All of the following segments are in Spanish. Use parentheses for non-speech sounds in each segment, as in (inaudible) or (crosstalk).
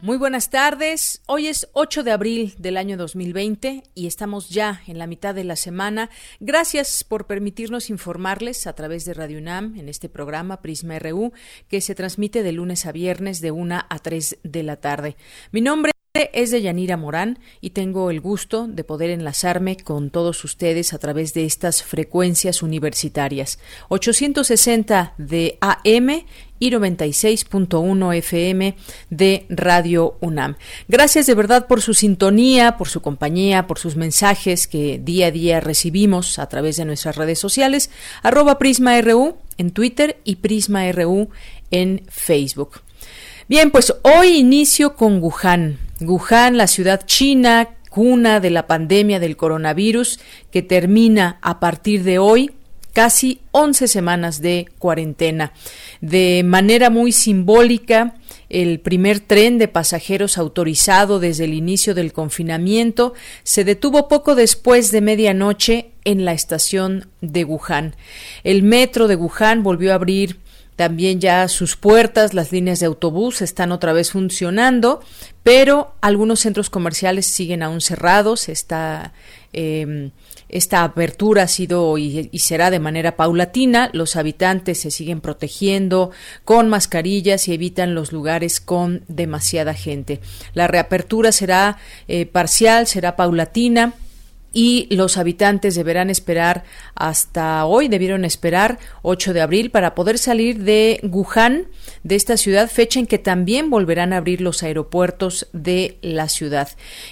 Muy buenas tardes. Hoy es 8 de abril del año 2020 y estamos ya en la mitad de la semana. Gracias por permitirnos informarles a través de Radio UNAM en este programa Prisma RU que se transmite de lunes a viernes de 1 a 3 de la tarde. Mi nombre es de Yanira Morán y tengo el gusto de poder enlazarme con todos ustedes a través de estas frecuencias universitarias. 860 de AM y 96.1 FM de Radio UNAM. Gracias de verdad por su sintonía, por su compañía, por sus mensajes que día a día recibimos a través de nuestras redes sociales, arroba PrismaRU en Twitter y PrismaRU en Facebook. Bien, pues hoy inicio con Wuhan. Wuhan, la ciudad china, cuna de la pandemia del coronavirus, que termina a partir de hoy casi 11 semanas de cuarentena. De manera muy simbólica, el primer tren de pasajeros autorizado desde el inicio del confinamiento se detuvo poco después de medianoche en la estación de Wuhan. El metro de Wuhan volvió a abrir también ya sus puertas, las líneas de autobús están otra vez funcionando, pero algunos centros comerciales siguen aún cerrados. Eh, esta apertura ha sido y, será de manera paulatina. Los habitantes se siguen protegiendo con mascarillas y evitan los lugares con demasiada gente. La reapertura será eh, parcial, será paulatina y los habitantes deberán esperar hasta hoy, debieron esperar 8 de abril para poder salir de Wuhan, de esta ciudad, fecha en que también volverán a abrir los aeropuertos de la ciudad.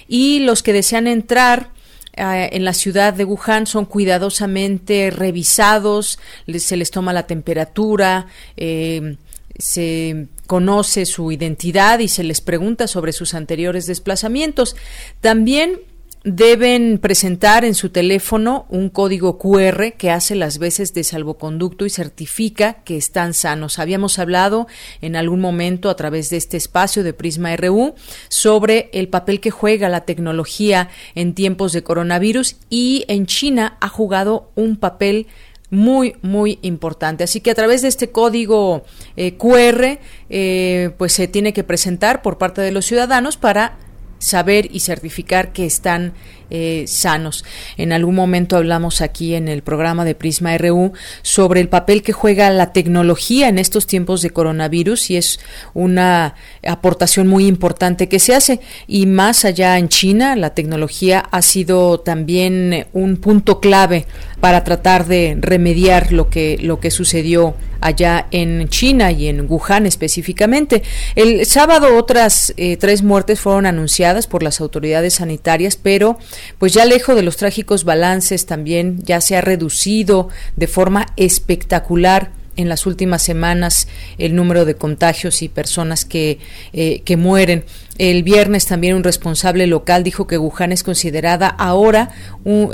Y los que desean entrar eh, en la ciudad de Wuhan son cuidadosamente revisados, se les toma la temperatura, eh, se conoce su identidad y se les pregunta sobre sus anteriores desplazamientos. También deben presentar en su teléfono un código QR que hace las veces de salvoconducto y certifica que están sanos. Habíamos hablado en algún momento a través de este espacio de Prisma RU sobre el papel que juega la tecnología en tiempos de coronavirus y en China ha jugado un papel muy muy importante así que a través de este código eh, QR eh, pues se tiene que presentar por parte de los ciudadanos para saber y certificar que están eh, sanos. En algún momento hablamos aquí en el programa de Prisma RU sobre el papel que juega la tecnología en estos tiempos de coronavirus y es una aportación muy importante que se hace. Y más allá en China, la tecnología ha sido también un punto clave para tratar de remediar lo que, lo que sucedió allá en China y en Wuhan específicamente. El sábado otras eh, tres muertes fueron anunciadas por las autoridades sanitarias, pero pues ya lejos de los trágicos balances también ya se ha reducido de forma espectacular en las últimas semanas el número de contagios y personas que, eh, que mueren. El viernes también un responsable local dijo que Wuhan es considerada ahora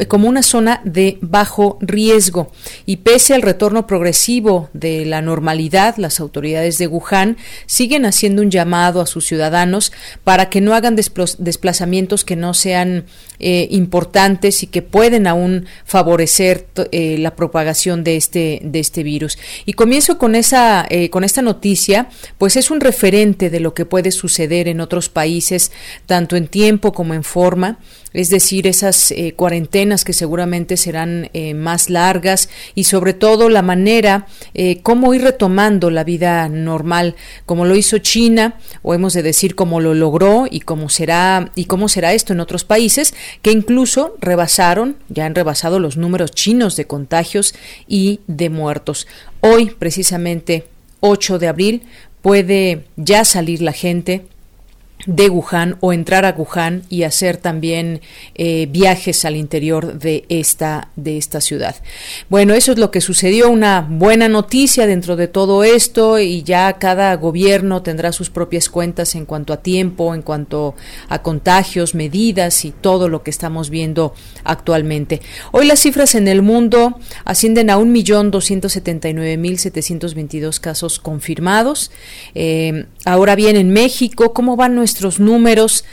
como una zona de bajo riesgo y pese al retorno progresivo de la normalidad, las autoridades de Wuhan siguen haciendo un llamado a sus ciudadanos para que no hagan desplazamientos que no sean eh, importantes y que pueden aún favorecer eh, la propagación de este de este virus. Y comienzo con esa eh, con esta noticia, pues es un referente de lo que puede suceder en otros países, tanto en tiempo como en forma es decir, esas eh, cuarentenas que seguramente serán eh, más largas y sobre todo la manera eh, cómo ir retomando la vida normal, como lo hizo China, o hemos de decir cómo lo logró y cómo será y cómo será esto en otros países que incluso rebasaron, ya han rebasado los números chinos de contagios y de muertos. Hoy, precisamente 8 de abril, puede ya salir la gente de Wuhan o entrar a Wuhan y hacer también eh, viajes al interior de esta de esta ciudad. Bueno, eso es lo que sucedió, una buena noticia dentro de todo esto y ya cada gobierno tendrá sus propias cuentas en cuanto a tiempo, en cuanto a contagios, medidas y todo lo que estamos viendo actualmente. Hoy las cifras en el mundo ascienden a 1.279.722 casos confirmados. Eh, ahora bien, en México, ¿cómo van nuestros números.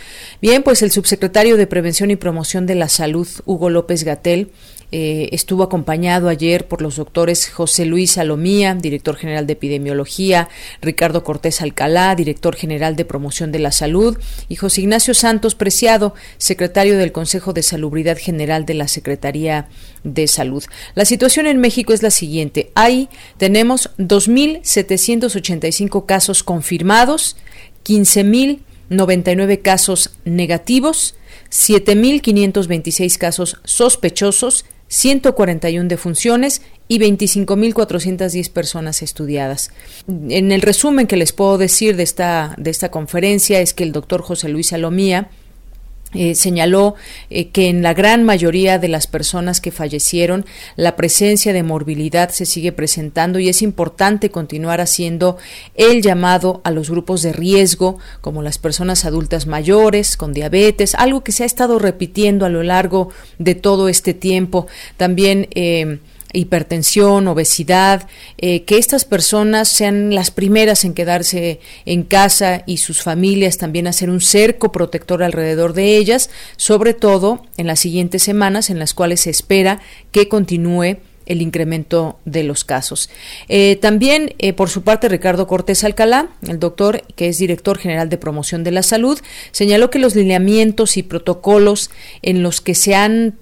Bien, pues el subsecretario de Prevención y Promoción de la Salud, Hugo López Gatel, eh, estuvo acompañado ayer por los doctores José Luis Salomía, director general de epidemiología, Ricardo Cortés Alcalá, director general de promoción de la salud, y José Ignacio Santos Preciado, secretario del Consejo de Salubridad General de la Secretaría de Salud. La situación en México es la siguiente. Ahí tenemos 2.785 casos confirmados, 15.000 99 casos negativos, 7.526 casos sospechosos, 141 defunciones y 25.410 personas estudiadas. En el resumen que les puedo decir de esta, de esta conferencia es que el doctor José Luis Salomía eh, señaló eh, que en la gran mayoría de las personas que fallecieron la presencia de morbilidad se sigue presentando y es importante continuar haciendo el llamado a los grupos de riesgo como las personas adultas mayores con diabetes, algo que se ha estado repitiendo a lo largo de todo este tiempo. También eh, hipertensión, obesidad, eh, que estas personas sean las primeras en quedarse en casa y sus familias también hacer un cerco protector alrededor de ellas, sobre todo en las siguientes semanas en las cuales se espera que continúe el incremento de los casos. Eh, también, eh, por su parte, Ricardo Cortés Alcalá, el doctor que es director general de promoción de la salud, señaló que los lineamientos y protocolos en los que se han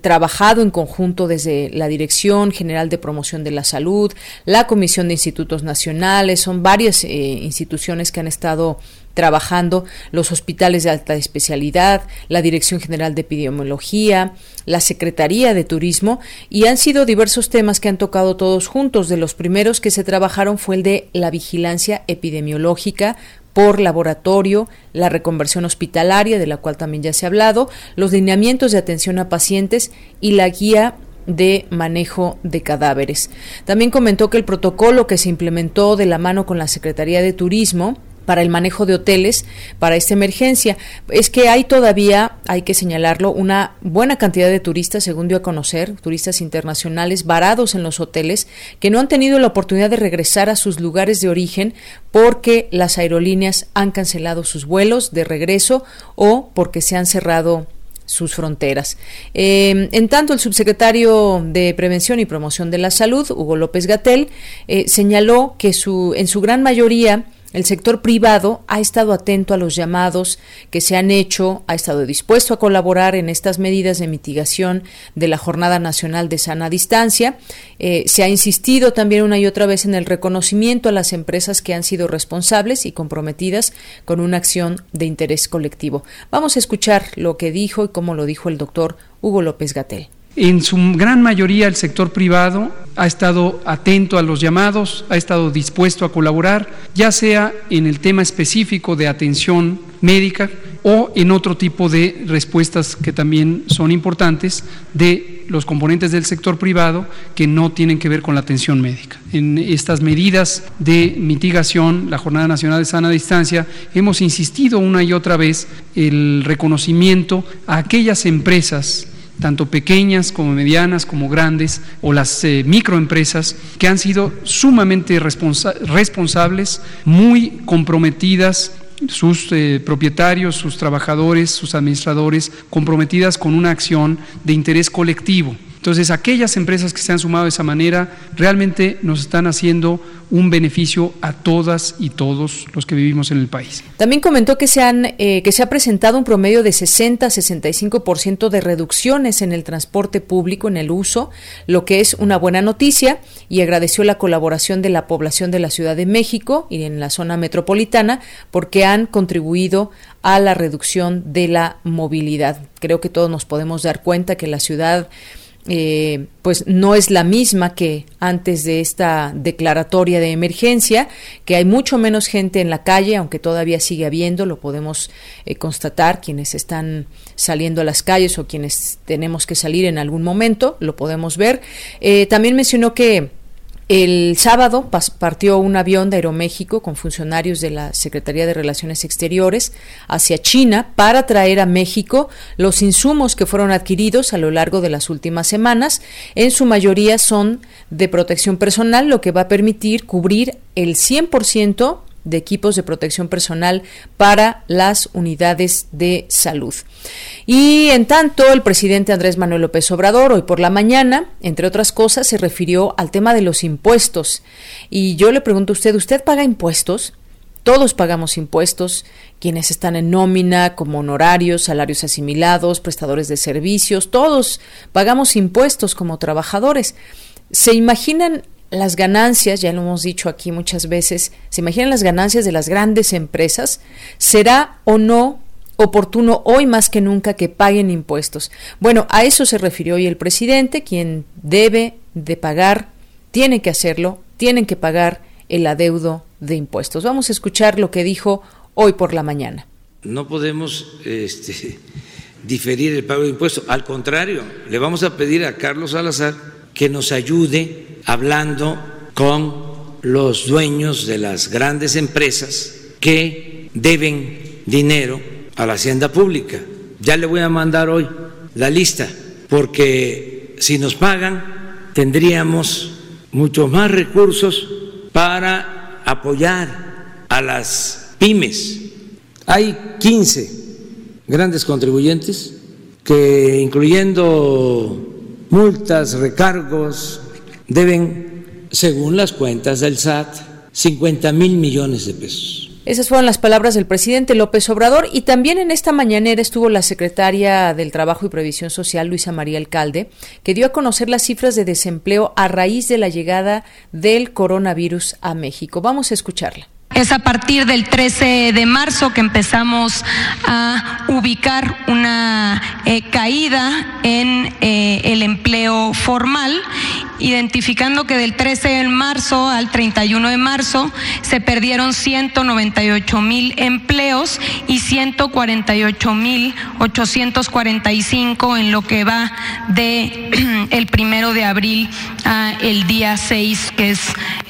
trabajado en conjunto desde la Dirección General de Promoción de la Salud, la Comisión de Institutos Nacionales, son varias eh, instituciones que han estado trabajando, los hospitales de alta especialidad, la Dirección General de Epidemiología, la Secretaría de Turismo, y han sido diversos temas que han tocado todos juntos. De los primeros que se trabajaron fue el de la vigilancia epidemiológica por laboratorio, la reconversión hospitalaria, de la cual también ya se ha hablado, los lineamientos de atención a pacientes y la guía de manejo de cadáveres. También comentó que el protocolo que se implementó de la mano con la Secretaría de Turismo para el manejo de hoteles para esta emergencia. Es que hay todavía, hay que señalarlo, una buena cantidad de turistas, según dio a conocer, turistas internacionales varados en los hoteles, que no han tenido la oportunidad de regresar a sus lugares de origen porque las aerolíneas han cancelado sus vuelos de regreso o porque se han cerrado sus fronteras. Eh, en tanto, el subsecretario de Prevención y Promoción de la Salud, Hugo López Gatel, eh, señaló que su, en su gran mayoría el sector privado ha estado atento a los llamados que se han hecho, ha estado dispuesto a colaborar en estas medidas de mitigación de la Jornada Nacional de Sana Distancia. Eh, se ha insistido también una y otra vez en el reconocimiento a las empresas que han sido responsables y comprometidas con una acción de interés colectivo. Vamos a escuchar lo que dijo y cómo lo dijo el doctor Hugo López Gatel. En su gran mayoría el sector privado ha estado atento a los llamados, ha estado dispuesto a colaborar, ya sea en el tema específico de atención médica o en otro tipo de respuestas que también son importantes de los componentes del sector privado que no tienen que ver con la atención médica. En estas medidas de mitigación, la Jornada Nacional de Sana Distancia, hemos insistido una y otra vez el reconocimiento a aquellas empresas tanto pequeñas como medianas como grandes, o las eh, microempresas, que han sido sumamente responsables, muy comprometidas sus eh, propietarios, sus trabajadores, sus administradores, comprometidas con una acción de interés colectivo. Entonces, aquellas empresas que se han sumado de esa manera realmente nos están haciendo un beneficio a todas y todos los que vivimos en el país. También comentó que se, han, eh, que se ha presentado un promedio de 60-65% de reducciones en el transporte público, en el uso, lo que es una buena noticia, y agradeció la colaboración de la población de la Ciudad de México y en la zona metropolitana, porque han contribuido a la reducción de la movilidad. Creo que todos nos podemos dar cuenta que la ciudad eh, pues no es la misma que antes de esta declaratoria de emergencia, que hay mucho menos gente en la calle, aunque todavía sigue habiendo, lo podemos eh, constatar quienes están saliendo a las calles o quienes tenemos que salir en algún momento, lo podemos ver. Eh, también mencionó que el sábado partió un avión de Aeroméxico con funcionarios de la Secretaría de Relaciones Exteriores hacia China para traer a México los insumos que fueron adquiridos a lo largo de las últimas semanas. En su mayoría son de protección personal, lo que va a permitir cubrir el 100% de equipos de protección personal para las unidades de salud. Y en tanto, el presidente Andrés Manuel López Obrador hoy por la mañana, entre otras cosas, se refirió al tema de los impuestos. Y yo le pregunto a usted, ¿usted paga impuestos? Todos pagamos impuestos, quienes están en nómina, como honorarios, salarios asimilados, prestadores de servicios, todos pagamos impuestos como trabajadores. ¿Se imaginan las ganancias, ya lo hemos dicho aquí muchas veces, ¿se imaginan las ganancias de las grandes empresas? ¿Será o no oportuno hoy más que nunca que paguen impuestos? Bueno, a eso se refirió hoy el presidente, quien debe de pagar, tiene que hacerlo, tienen que pagar el adeudo de impuestos. Vamos a escuchar lo que dijo hoy por la mañana. No podemos este, (laughs) diferir el pago de impuestos, al contrario, le vamos a pedir a Carlos Salazar que nos ayude hablando con los dueños de las grandes empresas que deben dinero a la hacienda pública. Ya le voy a mandar hoy la lista, porque si nos pagan tendríamos muchos más recursos para apoyar a las pymes. Hay 15 grandes contribuyentes que, incluyendo multas, recargos, deben, según las cuentas del SAT, 50 mil millones de pesos. Esas fueron las palabras del presidente López Obrador y también en esta mañanera estuvo la secretaria del Trabajo y Previsión Social, Luisa María Alcalde, que dio a conocer las cifras de desempleo a raíz de la llegada del coronavirus a México. Vamos a escucharla. Es a partir del 13 de marzo que empezamos a ubicar una eh, caída en eh, el empleo formal identificando que del 13 de marzo al 31 de marzo se perdieron 198 mil empleos y 148 mil 845 en lo que va de (clears throat) el primero de abril a el día 6, que es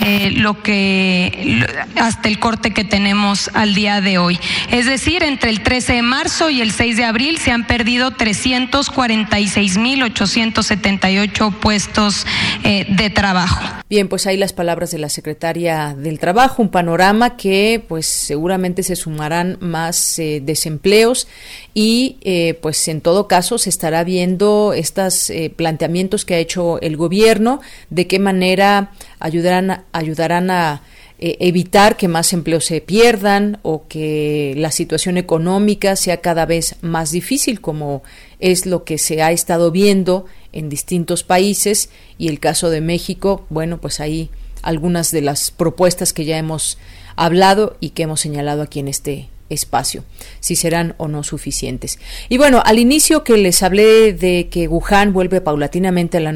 eh, lo que hasta el corte que tenemos al día de hoy. Es decir, entre el 13 de marzo y el 6 de abril se han perdido 346 mil 878 puestos eh, de trabajo. Bien, pues ahí las palabras de la secretaria del Trabajo, un panorama que pues seguramente se sumarán más eh, desempleos y eh, pues en todo caso se estará viendo estos planteamientos que ha hecho el gobierno, de qué manera ayudarán, ayudarán a evitar que más empleos se pierdan o que la situación económica sea cada vez más difícil, como es lo que se ha estado viendo en distintos países. Y el caso de México, bueno, pues ahí algunas de las propuestas que ya hemos hablado y que hemos señalado aquí en este espacio, si serán o no suficientes. Y bueno, al inicio que les hablé de que Wuhan vuelve paulatinamente a la,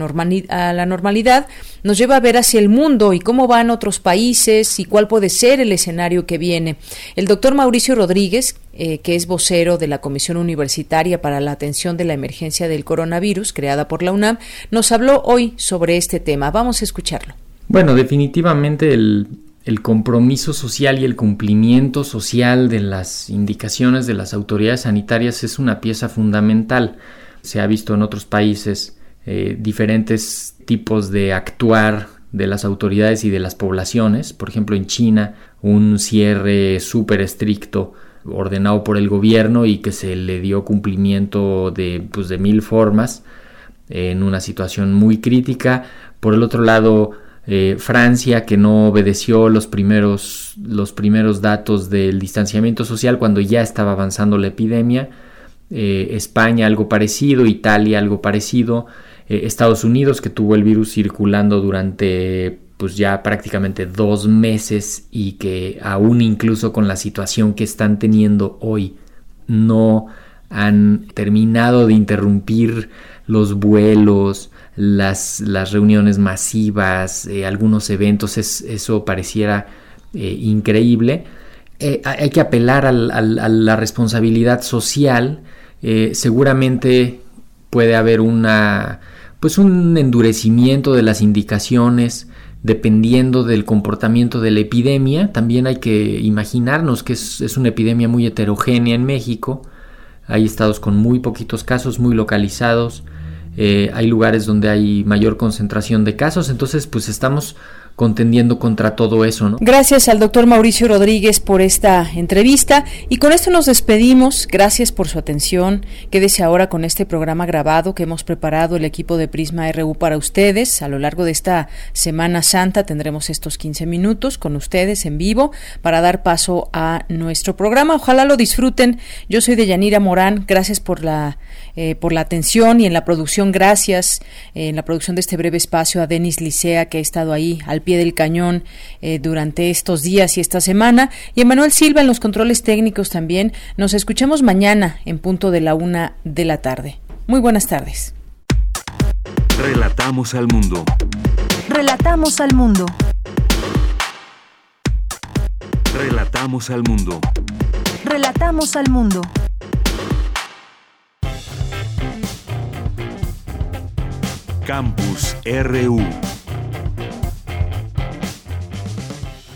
a la normalidad, nos lleva a ver hacia el mundo y cómo van otros países y cuál puede ser el escenario que viene. El doctor Mauricio Rodríguez, eh, que es vocero de la Comisión Universitaria para la Atención de la Emergencia del Coronavirus, creada por la UNAM, nos habló hoy sobre este tema. Vamos a escucharlo. Bueno, definitivamente el, el compromiso social y el cumplimiento social de las indicaciones de las autoridades sanitarias es una pieza fundamental. Se ha visto en otros países eh, diferentes tipos de actuar de las autoridades y de las poblaciones. Por ejemplo, en China, un cierre súper estricto ordenado por el gobierno y que se le dio cumplimiento de, pues, de mil formas en una situación muy crítica. Por el otro lado, eh, Francia que no obedeció los primeros, los primeros datos del distanciamiento social cuando ya estaba avanzando la epidemia, eh, España algo parecido, Italia algo parecido, eh, Estados Unidos que tuvo el virus circulando durante pues ya prácticamente dos meses y que aún incluso con la situación que están teniendo hoy no han terminado de interrumpir los vuelos, las, las reuniones masivas, eh, algunos eventos, eso pareciera eh, increíble. Eh, hay que apelar a la responsabilidad social. seguramente puede haber una, pues un endurecimiento de las indicaciones dependiendo del comportamiento de la epidemia. También hay que imaginarnos que es, es una epidemia muy heterogénea en México. Hay estados con muy poquitos casos, muy localizados. Eh, hay lugares donde hay mayor concentración de casos, entonces pues estamos contendiendo contra todo eso. ¿no? Gracias al doctor Mauricio Rodríguez por esta entrevista y con esto nos despedimos. Gracias por su atención. Quédese ahora con este programa grabado que hemos preparado el equipo de Prisma RU para ustedes. A lo largo de esta Semana Santa tendremos estos 15 minutos con ustedes en vivo para dar paso a nuestro programa. Ojalá lo disfruten. Yo soy de Yanira Morán. Gracias por la eh, por la atención y en la producción. Gracias eh, en la producción de este breve espacio a Denis Licea que ha estado ahí al pie del cañón eh, durante estos días y esta semana. Y Emanuel Silva en los controles técnicos también. Nos escuchamos mañana en punto de la una de la tarde. Muy buenas tardes. Relatamos al mundo. Relatamos al mundo. Relatamos al mundo. Relatamos al mundo. Campus RU.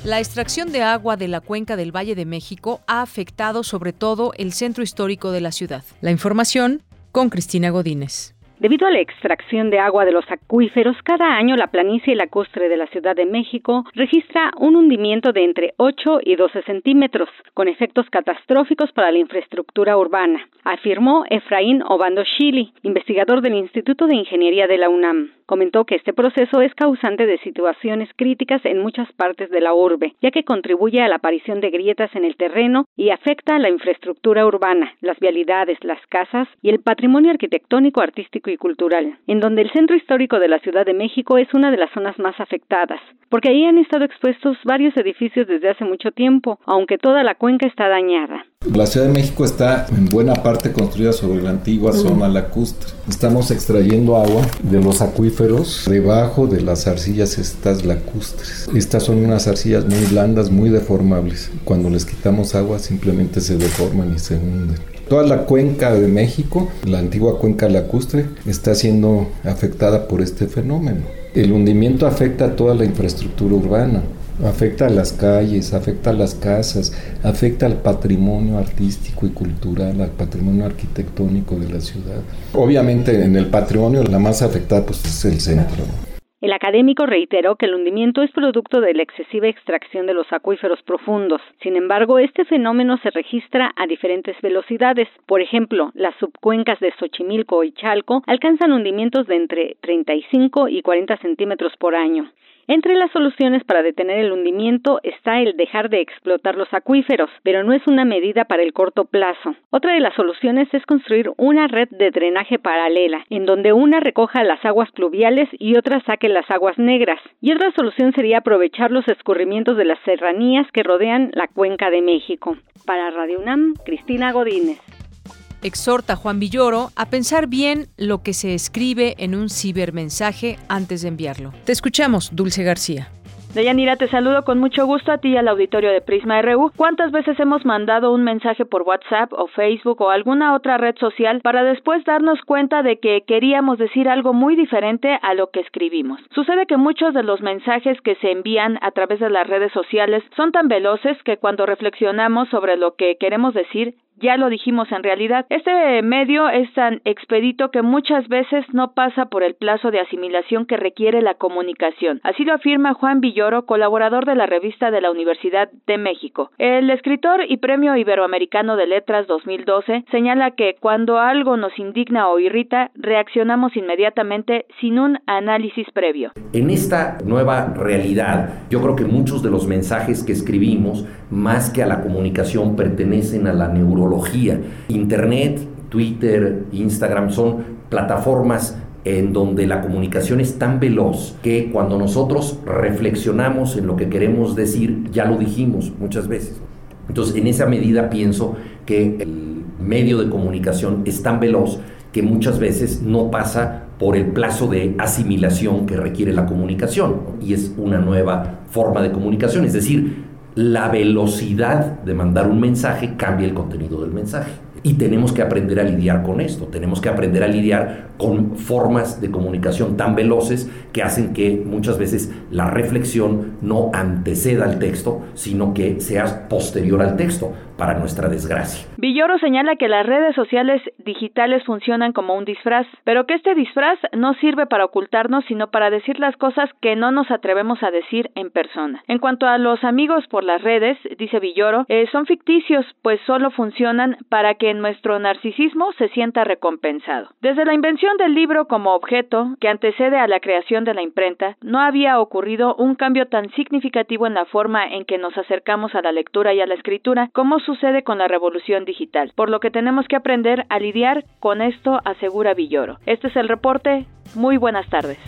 La extracción de agua de la cuenca del Valle de México ha afectado sobre todo el centro histórico de la ciudad. La información con Cristina Godínez. Debido a la extracción de agua de los acuíferos, cada año la planicie lacustre de la Ciudad de México registra un hundimiento de entre 8 y 12 centímetros, con efectos catastróficos para la infraestructura urbana, afirmó Efraín Obando Shili, investigador del Instituto de Ingeniería de la UNAM. Comentó que este proceso es causante de situaciones críticas en muchas partes de la urbe, ya que contribuye a la aparición de grietas en el terreno y afecta a la infraestructura urbana, las vialidades, las casas y el patrimonio arquitectónico, artístico y cultural, en donde el centro histórico de la Ciudad de México es una de las zonas más afectadas, porque ahí han estado expuestos varios edificios desde hace mucho tiempo, aunque toda la cuenca está dañada. La Ciudad de México está en buena parte construida sobre la antigua zona lacustre. Estamos extrayendo agua de los acuíferos debajo de las arcillas estas lacustres. Estas son unas arcillas muy blandas, muy deformables. Cuando les quitamos agua simplemente se deforman y se hunden. Toda la cuenca de México, la antigua cuenca lacustre, está siendo afectada por este fenómeno. El hundimiento afecta a toda la infraestructura urbana afecta a las calles, afecta a las casas, afecta al patrimonio artístico y cultural, al patrimonio arquitectónico de la ciudad. Obviamente en el patrimonio la más afectada pues es el centro. El académico reiteró que el hundimiento es producto de la excesiva extracción de los acuíferos profundos. Sin embargo, este fenómeno se registra a diferentes velocidades. Por ejemplo, las subcuencas de Xochimilco y Chalco alcanzan hundimientos de entre 35 y 40 centímetros por año. Entre las soluciones para detener el hundimiento está el dejar de explotar los acuíferos, pero no es una medida para el corto plazo. Otra de las soluciones es construir una red de drenaje paralela, en donde una recoja las aguas pluviales y otra saque las aguas negras. Y otra solución sería aprovechar los escurrimientos de las serranías que rodean la cuenca de México. Para Radio UNAM, Cristina Godínez exhorta a Juan Villoro a pensar bien lo que se escribe en un cibermensaje antes de enviarlo. Te escuchamos, Dulce García. Deyanira, te saludo con mucho gusto a ti y al auditorio de Prisma RU. ¿Cuántas veces hemos mandado un mensaje por WhatsApp o Facebook o alguna otra red social para después darnos cuenta de que queríamos decir algo muy diferente a lo que escribimos? Sucede que muchos de los mensajes que se envían a través de las redes sociales son tan veloces que cuando reflexionamos sobre lo que queremos decir, ya lo dijimos en realidad, este medio es tan expedito que muchas veces no pasa por el plazo de asimilación que requiere la comunicación. Así lo afirma Juan Colaborador de la revista de la Universidad de México. El escritor y Premio Iberoamericano de Letras 2012 señala que cuando algo nos indigna o irrita, reaccionamos inmediatamente sin un análisis previo. En esta nueva realidad, yo creo que muchos de los mensajes que escribimos, más que a la comunicación, pertenecen a la neurología Internet, Twitter, Instagram son plataformas en donde la comunicación es tan veloz que cuando nosotros reflexionamos en lo que queremos decir, ya lo dijimos muchas veces. Entonces, en esa medida pienso que el medio de comunicación es tan veloz que muchas veces no pasa por el plazo de asimilación que requiere la comunicación y es una nueva forma de comunicación, es decir, la velocidad de mandar un mensaje cambia el contenido del mensaje. Y tenemos que aprender a lidiar con esto, tenemos que aprender a lidiar con formas de comunicación tan veloces que hacen que muchas veces la reflexión no anteceda al texto, sino que sea posterior al texto para nuestra desgracia. Villoro señala que las redes sociales digitales funcionan como un disfraz, pero que este disfraz no sirve para ocultarnos, sino para decir las cosas que no nos atrevemos a decir en persona. En cuanto a los amigos por las redes, dice Villoro, eh, son ficticios, pues solo funcionan para que nuestro narcisismo se sienta recompensado. Desde la invención del libro como objeto, que antecede a la creación de la imprenta, no había ocurrido un cambio tan significativo en la forma en que nos acercamos a la lectura y a la escritura como sucede con la revolución digital, por lo que tenemos que aprender a lidiar con esto, asegura Villoro. Este es el reporte. Muy buenas tardes.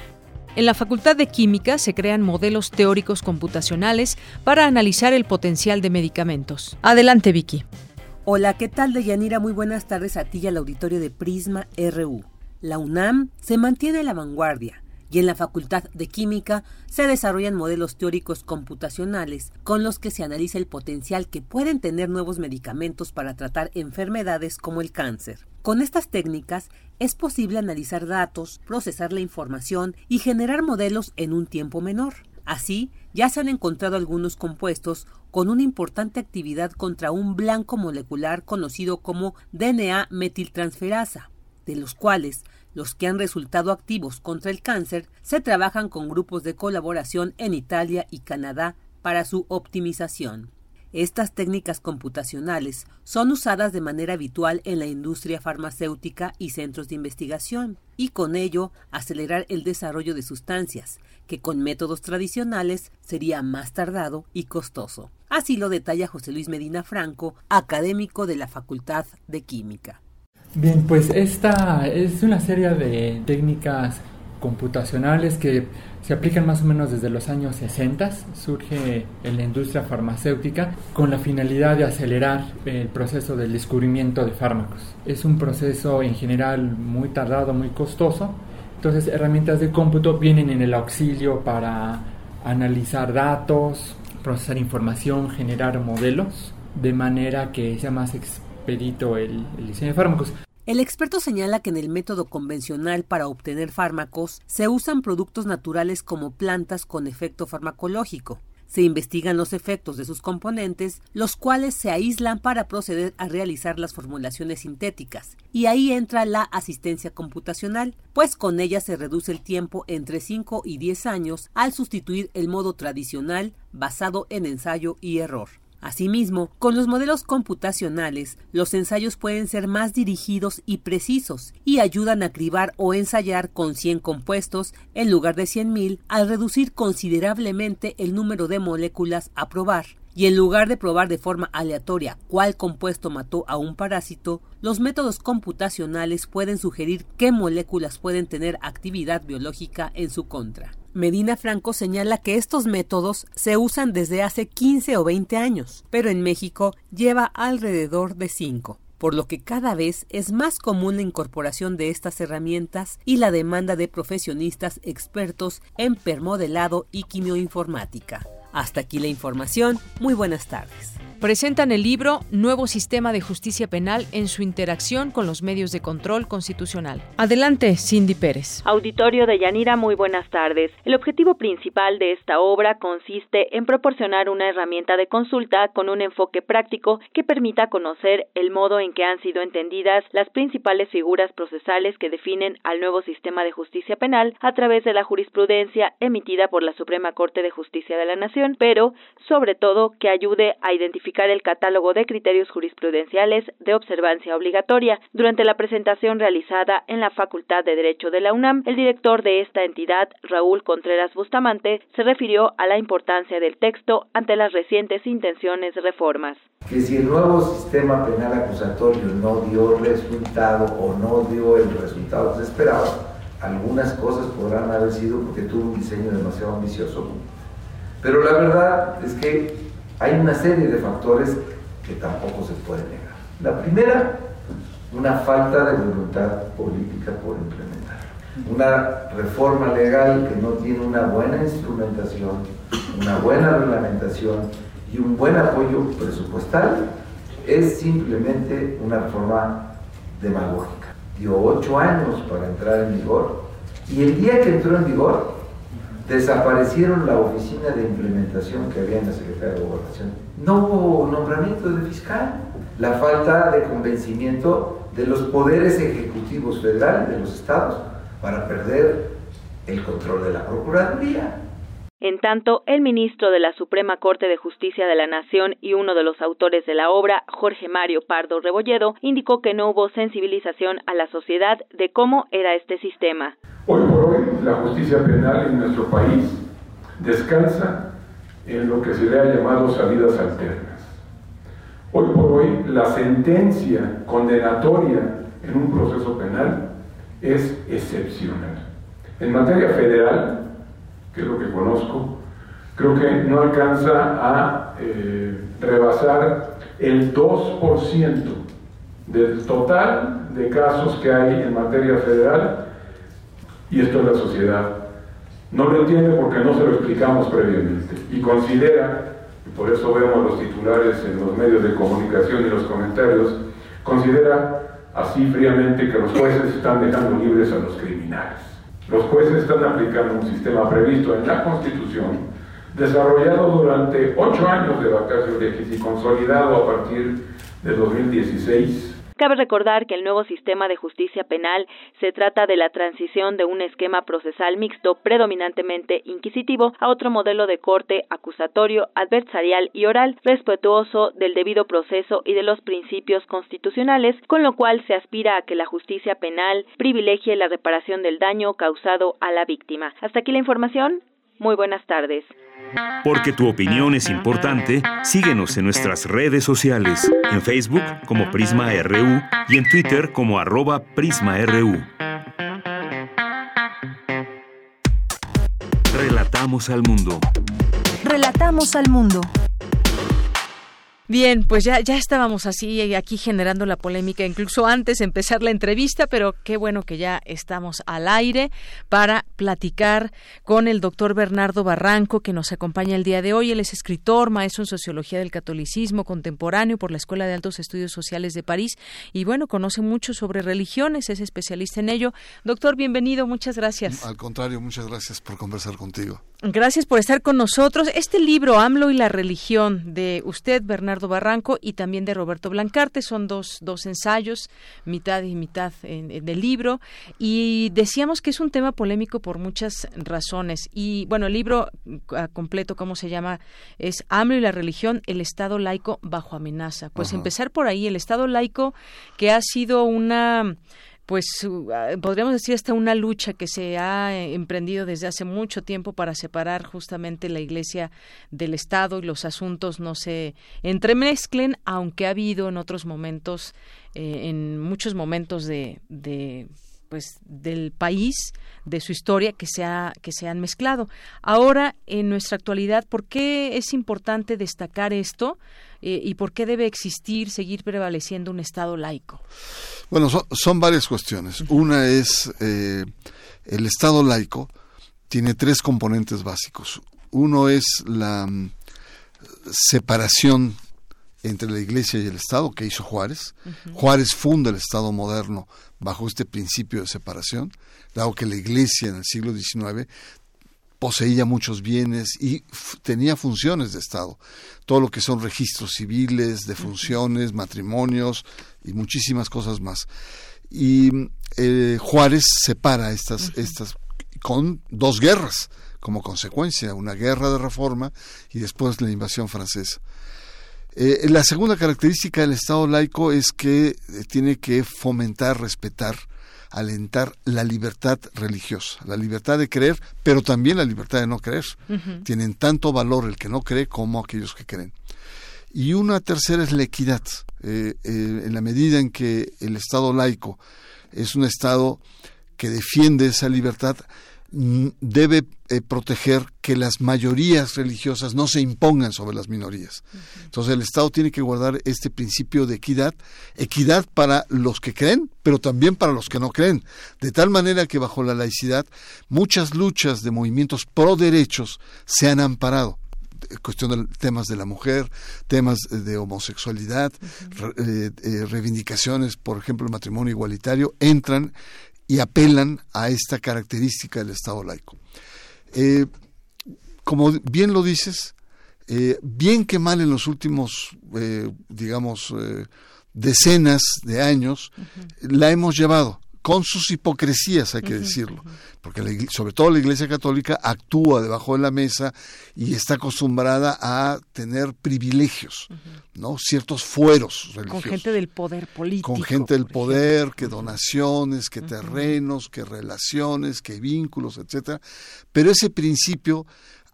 En la Facultad de Química se crean modelos teóricos computacionales para analizar el potencial de medicamentos. Adelante, Vicky. Hola, ¿qué tal, Deyanira? Muy buenas tardes a ti y al auditorio de Prisma RU. La UNAM se mantiene a la vanguardia y en la Facultad de Química se desarrollan modelos teóricos computacionales con los que se analiza el potencial que pueden tener nuevos medicamentos para tratar enfermedades como el cáncer. Con estas técnicas es posible analizar datos, procesar la información y generar modelos en un tiempo menor. Así, ya se han encontrado algunos compuestos con una importante actividad contra un blanco molecular conocido como DNA metiltransferasa, de los cuales los que han resultado activos contra el cáncer se trabajan con grupos de colaboración en Italia y Canadá para su optimización. Estas técnicas computacionales son usadas de manera habitual en la industria farmacéutica y centros de investigación, y con ello acelerar el desarrollo de sustancias, que con métodos tradicionales sería más tardado y costoso. Así lo detalla José Luis Medina Franco, académico de la Facultad de Química. Bien, pues esta es una serie de técnicas computacionales que se aplican más o menos desde los años 60, surge en la industria farmacéutica con la finalidad de acelerar el proceso del descubrimiento de fármacos. Es un proceso en general muy tardado, muy costoso, entonces herramientas de cómputo vienen en el auxilio para analizar datos, procesar información, generar modelos, de manera que sea más expedito el, el diseño de fármacos. El experto señala que en el método convencional para obtener fármacos se usan productos naturales como plantas con efecto farmacológico. Se investigan los efectos de sus componentes, los cuales se aíslan para proceder a realizar las formulaciones sintéticas. Y ahí entra la asistencia computacional, pues con ella se reduce el tiempo entre 5 y 10 años al sustituir el modo tradicional basado en ensayo y error. Asimismo, con los modelos computacionales, los ensayos pueden ser más dirigidos y precisos y ayudan a cribar o ensayar con 100 compuestos en lugar de 100.000 al reducir considerablemente el número de moléculas a probar. Y en lugar de probar de forma aleatoria cuál compuesto mató a un parásito, los métodos computacionales pueden sugerir qué moléculas pueden tener actividad biológica en su contra. Medina Franco señala que estos métodos se usan desde hace 15 o 20 años, pero en México lleva alrededor de 5 por lo que cada vez es más común la incorporación de estas herramientas y la demanda de profesionistas expertos en permodelado y quimioinformática. Hasta aquí la información. Muy buenas tardes presentan el libro Nuevo Sistema de Justicia Penal en su interacción con los medios de control constitucional. Adelante, Cindy Pérez. Auditorio de Yanira, muy buenas tardes. El objetivo principal de esta obra consiste en proporcionar una herramienta de consulta con un enfoque práctico que permita conocer el modo en que han sido entendidas las principales figuras procesales que definen al nuevo sistema de justicia penal a través de la jurisprudencia emitida por la Suprema Corte de Justicia de la Nación, pero sobre todo que ayude a identificar el catálogo de criterios jurisprudenciales de observancia obligatoria. Durante la presentación realizada en la Facultad de Derecho de la UNAM, el director de esta entidad, Raúl Contreras Bustamante, se refirió a la importancia del texto ante las recientes intenciones de reformas. Que si el nuevo sistema penal acusatorio no dio resultado o no dio el resultado esperaba, algunas cosas podrán haber sido porque tuvo un diseño demasiado ambicioso. Pero la verdad es que hay una serie de factores que tampoco se pueden negar. La primera, una falta de voluntad política por implementar. Una reforma legal que no tiene una buena instrumentación, una buena reglamentación y un buen apoyo presupuestal es simplemente una reforma demagógica. Dio ocho años para entrar en vigor y el día que entró en vigor desaparecieron la oficina de implementación que había en la Secretaría de Gobernación. No hubo nombramiento de fiscal. La falta de convencimiento de los poderes ejecutivos federales de los estados para perder el control de la Procuraduría. En tanto, el ministro de la Suprema Corte de Justicia de la Nación y uno de los autores de la obra, Jorge Mario Pardo Rebolledo, indicó que no hubo sensibilización a la sociedad de cómo era este sistema. Hoy por hoy, la justicia penal en nuestro país descansa en lo que se le ha llamado salidas alternas. Hoy por hoy, la sentencia condenatoria en un proceso penal es excepcional. En materia federal, que es lo que conozco, creo que no alcanza a eh, rebasar el 2% del total de casos que hay en materia federal y esto es la sociedad. No lo entiende porque no se lo explicamos previamente y considera, y por eso vemos los titulares en los medios de comunicación y los comentarios, considera así fríamente que los jueces están dejando libres a los criminales. Los jueces están aplicando un sistema previsto en la Constitución, desarrollado durante ocho años de vacaciones y consolidado a partir de 2016 Cabe recordar que el nuevo sistema de justicia penal se trata de la transición de un esquema procesal mixto predominantemente inquisitivo a otro modelo de corte acusatorio, adversarial y oral, respetuoso del debido proceso y de los principios constitucionales, con lo cual se aspira a que la justicia penal privilegie la reparación del daño causado a la víctima. Hasta aquí la información. Muy buenas tardes. Porque tu opinión es importante, síguenos en nuestras redes sociales, en Facebook como Prisma RU y en Twitter como arroba PrismaRU. Relatamos al mundo. Relatamos al mundo. Bien, pues ya, ya estábamos así eh, aquí generando la polémica, incluso antes de empezar la entrevista, pero qué bueno que ya estamos al aire para platicar con el doctor Bernardo Barranco, que nos acompaña el día de hoy. Él es escritor, maestro en Sociología del Catolicismo Contemporáneo por la Escuela de Altos Estudios Sociales de París y bueno, conoce mucho sobre religiones, es especialista en ello. Doctor, bienvenido, muchas gracias. Al contrario, muchas gracias por conversar contigo. Gracias por estar con nosotros. Este libro, AMLO y la religión, de usted, Bernardo Barranco, y también de Roberto Blancarte, son dos, dos ensayos, mitad y mitad del libro. Y decíamos que es un tema polémico por muchas razones. Y bueno, el libro completo, ¿cómo se llama? Es AMLO y la religión, el Estado laico bajo amenaza. Pues empezar por ahí, el Estado laico que ha sido una pues ah, podríamos decir hasta una lucha que se ha eh, emprendido desde hace mucho tiempo para separar justamente la Iglesia del Estado y los asuntos no se entremezclen, aunque ha habido en otros momentos, eh, en muchos momentos de, de pues del país, de su historia que se, ha, que se han mezclado. Ahora, en nuestra actualidad, ¿por qué es importante destacar esto eh, y por qué debe existir, seguir prevaleciendo un Estado laico? Bueno, son, varias cuestiones. Una es eh, el Estado laico tiene tres componentes básicos. Uno es la mm, separación entre la Iglesia y el Estado que hizo Juárez. Juárez funda el Estado moderno bajo este principio de separación, dado que la Iglesia en el siglo XIX poseía muchos bienes y tenía funciones de Estado. Todo lo que son registros civiles, defunciones, matrimonios y muchísimas cosas más. Y eh, Juárez separa estas, estas con dos guerras como consecuencia, una guerra de reforma y después la invasión francesa. Eh, la segunda característica del Estado laico es que eh, tiene que fomentar, respetar, alentar la libertad religiosa, la libertad de creer, pero también la libertad de no creer. Tienen tanto valor el que no cree como aquellos que creen. Y una tercera es la equidad. Eh, en la medida en que el Estado laico es un Estado que defiende esa libertad, debe eh, proteger que las mayorías religiosas no se impongan sobre las minorías. Entonces el Estado tiene que guardar este principio de equidad, equidad para los que creen, pero también para los que no creen, de tal manera que bajo la laicidad muchas luchas de movimientos pro derechos se han amparado. Cuestión de temas de la mujer, temas de homosexualidad, eh, eh, reivindicaciones, por ejemplo, el matrimonio igualitario, entran y apelan a esta característica del Estado laico. Eh, como bien lo dices, eh, bien que mal en los últimos, eh, digamos, decenas de años, la hemos llevado con sus hipocresías, hay que decirlo, porque sobre todo la Iglesia Católica actúa debajo de la mesa y está acostumbrada a tener privilegios, ¿no? Ciertos fueros religiosos. Con gente del poder político. Con gente del poder, que donaciones, que terrenos, que relaciones, que vínculos, etcétera. Pero ese principio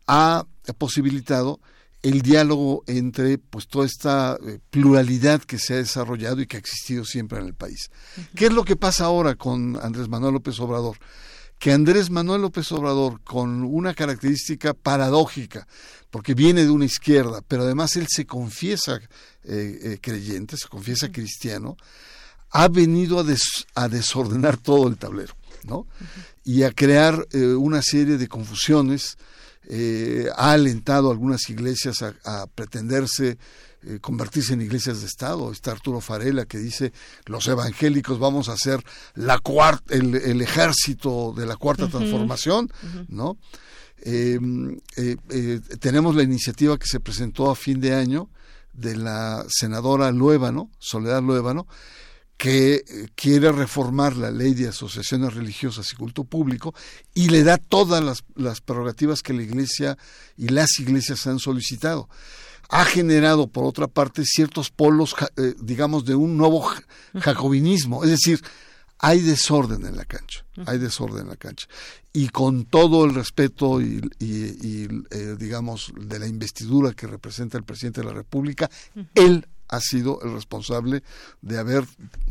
ha posibilitado el diálogo entre pues toda esta eh, pluralidad que se ha desarrollado y que ha existido siempre en el país. ¿Qué es lo que pasa ahora con Andrés Manuel López Obrador? Que Andrés Manuel López Obrador, con una característica paradójica, porque viene de una izquierda, pero además él se confiesa eh, eh, creyente, se confiesa cristiano, ha venido a, desordenar todo el tablero, ¿no? Y a crear una serie de confusiones, eh, ha alentado a algunas iglesias a, pretenderse eh, convertirse en iglesias de Estado. Está Arturo Farela que dice los evangélicos vamos a ser la cuarta, el, ejército de la cuarta transformación, ¿no? Em, eh, tenemos la iniciativa que se presentó a fin de año de la senadora Luébano, Soledad Luébano, que eh, quiere reformar la ley de asociaciones religiosas y culto público y le da todas las, prerrogativas que la Iglesia y las iglesias han solicitado. Ha generado, por otra parte, ciertos polos, eh, digamos, de un nuevo jacobinismo. Es decir, hay desorden en la cancha, hay desorden en la cancha. Y con todo el respeto y, eh, digamos, de la investidura que representa el presidente de la República, él ha sido el responsable de haber,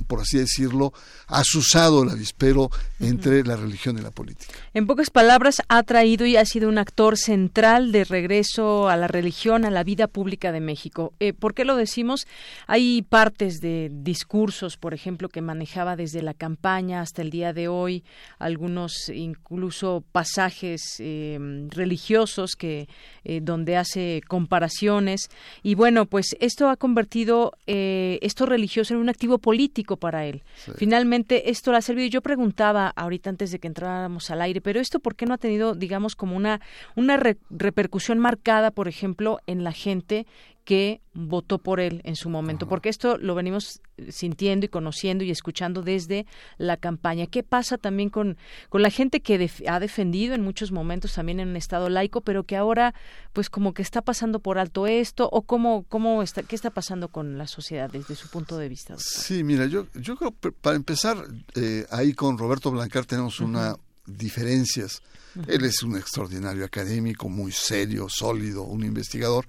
por así decirlo, asusado el avispero entre la religión y la política. En pocas palabras, ha traído y ha sido un actor central de regreso a la religión, a la vida pública de México. Eh, ¿Por qué lo decimos? Hay partes de discursos, por ejemplo, que manejaba desde la campaña hasta el día de hoy, algunos incluso pasajes eh, religiosos que eh, donde hace comparaciones y bueno, pues esto ha convertido eh, esto religioso en un activo político para él. Finalmente, esto le ha servido. Yo preguntaba ahorita antes de que entráramos al aire, pero esto, ¿por qué no ha tenido, digamos, como una, una repercusión marcada, por ejemplo, en la gente que votó por él en su momento, porque esto lo venimos sintiendo y conociendo y escuchando desde la campaña. ¿Qué pasa también con, con la gente que ha defendido en muchos momentos también en un estado laico, pero que ahora pues como que está pasando por alto esto o cómo, cómo está, qué está pasando con la sociedad desde su punto de vista? Sí, mira, yo, yo creo, para empezar, eh, ahí con Roberto Blancar tenemos una diferencias. Él es un extraordinario académico, muy serio, sólido, un investigador,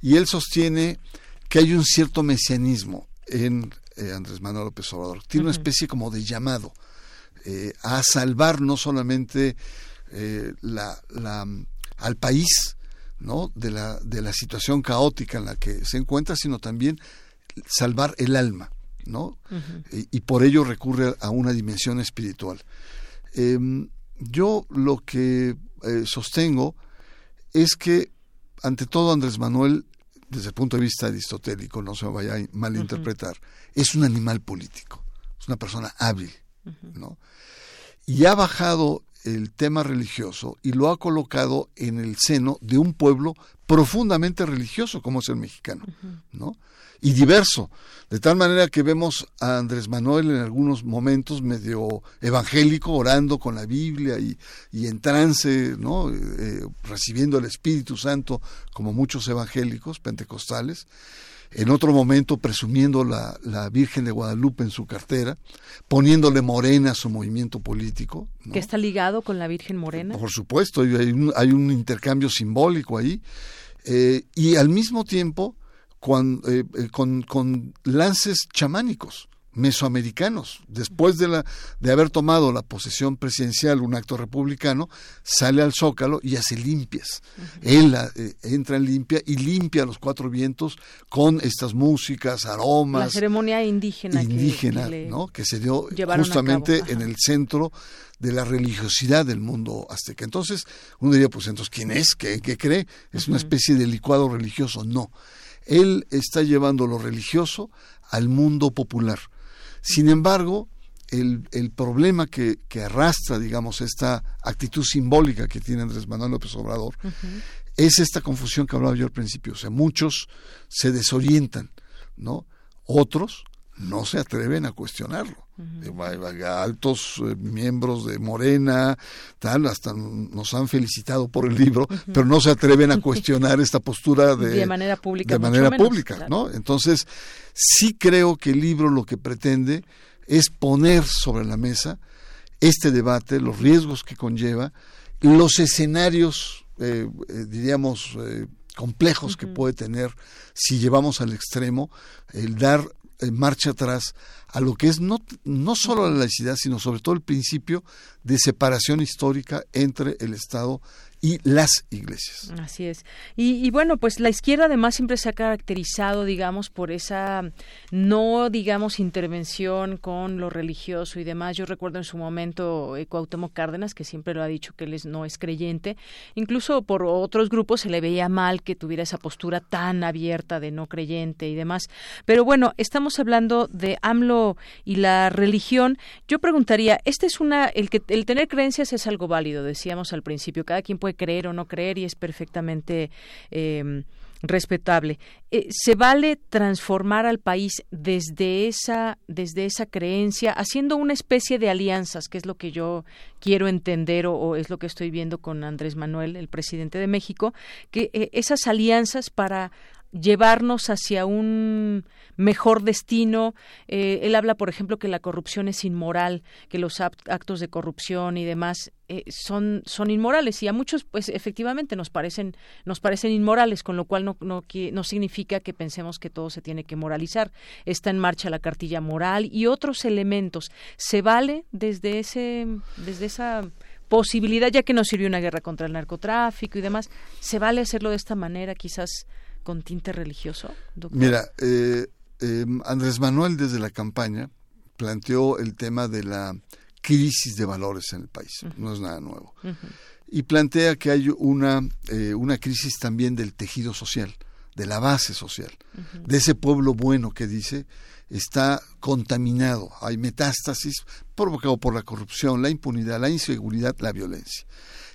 y él sostiene que hay un cierto mesianismo en eh, Andrés Manuel López Obrador. Tiene una especie como de llamado eh, a salvar no solamente eh, la, la, al país ¿no? de, la, de la situación caótica en la que se encuentra, sino también salvar el alma. ¿no? y, por ello recurre a una dimensión espiritual. Em, yo lo que eh, sostengo es que, ante todo, Andrés Manuel, desde el punto de vista aristotélico, no se me vaya a malinterpretar, es un animal político, es una persona hábil, ¿no? Y ha bajado el tema religioso y lo ha colocado en el seno de un pueblo profundamente religioso como es el mexicano, ¿no? Y diverso, de tal manera que vemos a Andrés Manuel en algunos momentos medio evangélico, orando con la Biblia y, en trance, ¿no? Eh, recibiendo el Espíritu Santo como muchos evangélicos pentecostales, en otro momento presumiendo la, la, Virgen de Guadalupe en su cartera, poniéndole morena a su movimiento político. ¿Que está ligado con la Virgen Morena? Por supuesto, hay un, hay un intercambio simbólico ahí. Eh, y al mismo tiempo eh, eh, con, con, lances chamánicos, mesoamericanos. Después de, la, de haber tomado la posesión presidencial, un acto republicano, sale al Zócalo y hace limpias. Él eh, entra en limpia y limpia los cuatro vientos con estas músicas, aromas. La ceremonia indígena. Indígena, que, ¿no? Que se dio justamente en el centro de la religiosidad del mundo azteca. Entonces, uno diría, pues entonces, ¿quién es? ¿Qué, qué cree? ¿Es una especie de licuado religioso? No. Él está llevando lo religioso al mundo popular. Sin embargo, el, el problema que, que, arrastra, digamos, esta actitud simbólica que tiene Andrés Manuel López Obrador, es esta confusión que hablaba yo al principio. O sea, muchos se desorientan, ¿no? Otros no se atreven a cuestionarlo. Altos eh, miembros de Morena, tal, hasta nos han felicitado por el libro, pero no se atreven a (laughs) cuestionar esta postura de, manera pública. De manera pública, ¿no? Entonces, sí creo que el libro lo que pretende es poner sobre la mesa este debate, los riesgos que conlleva, los escenarios, eh, eh, diríamos, complejos que puede tener si llevamos al extremo el dar marcha atrás a lo que es no, no solo la laicidad, sino sobre todo el principio de separación histórica entre el Estado y las iglesias. Así es. Y, bueno, pues la izquierda además siempre se ha caracterizado, digamos, por esa no, digamos, intervención con lo religioso y demás. Yo recuerdo en su momento eh, Cuauhtémoc Cárdenas, que siempre lo ha dicho que él no es creyente. Incluso por otros grupos se le veía mal que tuviera esa postura tan abierta de no creyente y demás. Pero bueno, estamos hablando de AMLO y la religión. Yo preguntaría, este es una, el que el tener creencias es algo válido, decíamos al principio. Cada quien puede creer o no creer y es perfectamente em, respetable. Eh, ¿Se vale transformar al país desde esa, desde esa creencia, haciendo una especie de alianzas, que es lo que yo quiero entender o, es lo que estoy viendo con Andrés Manuel, el presidente de México, que eh, esas alianzas para llevarnos hacia un mejor destino. Eh, él habla, por ejemplo, que la corrupción es inmoral, que los actos de corrupción y demás eh, son, son inmorales y a muchos, pues efectivamente nos parecen, nos parecen inmorales, con lo cual no, no, no significa que pensemos que todo se tiene que moralizar. Está en marcha la cartilla moral y otros elementos. ¿Se vale desde, ese, desde esa posibilidad, ya que nos sirvió una guerra contra el narcotráfico y demás, ¿se vale hacerlo de esta manera, quizás con tinte religioso? Mira, eh, em, Andrés Manuel desde la campaña planteó el tema de la crisis de valores en el país, no es nada nuevo. Y plantea que hay una, eh, una crisis también del tejido social, de la base social, de ese pueblo bueno que dice está contaminado, hay metástasis provocado por la corrupción, la impunidad, la inseguridad, la violencia.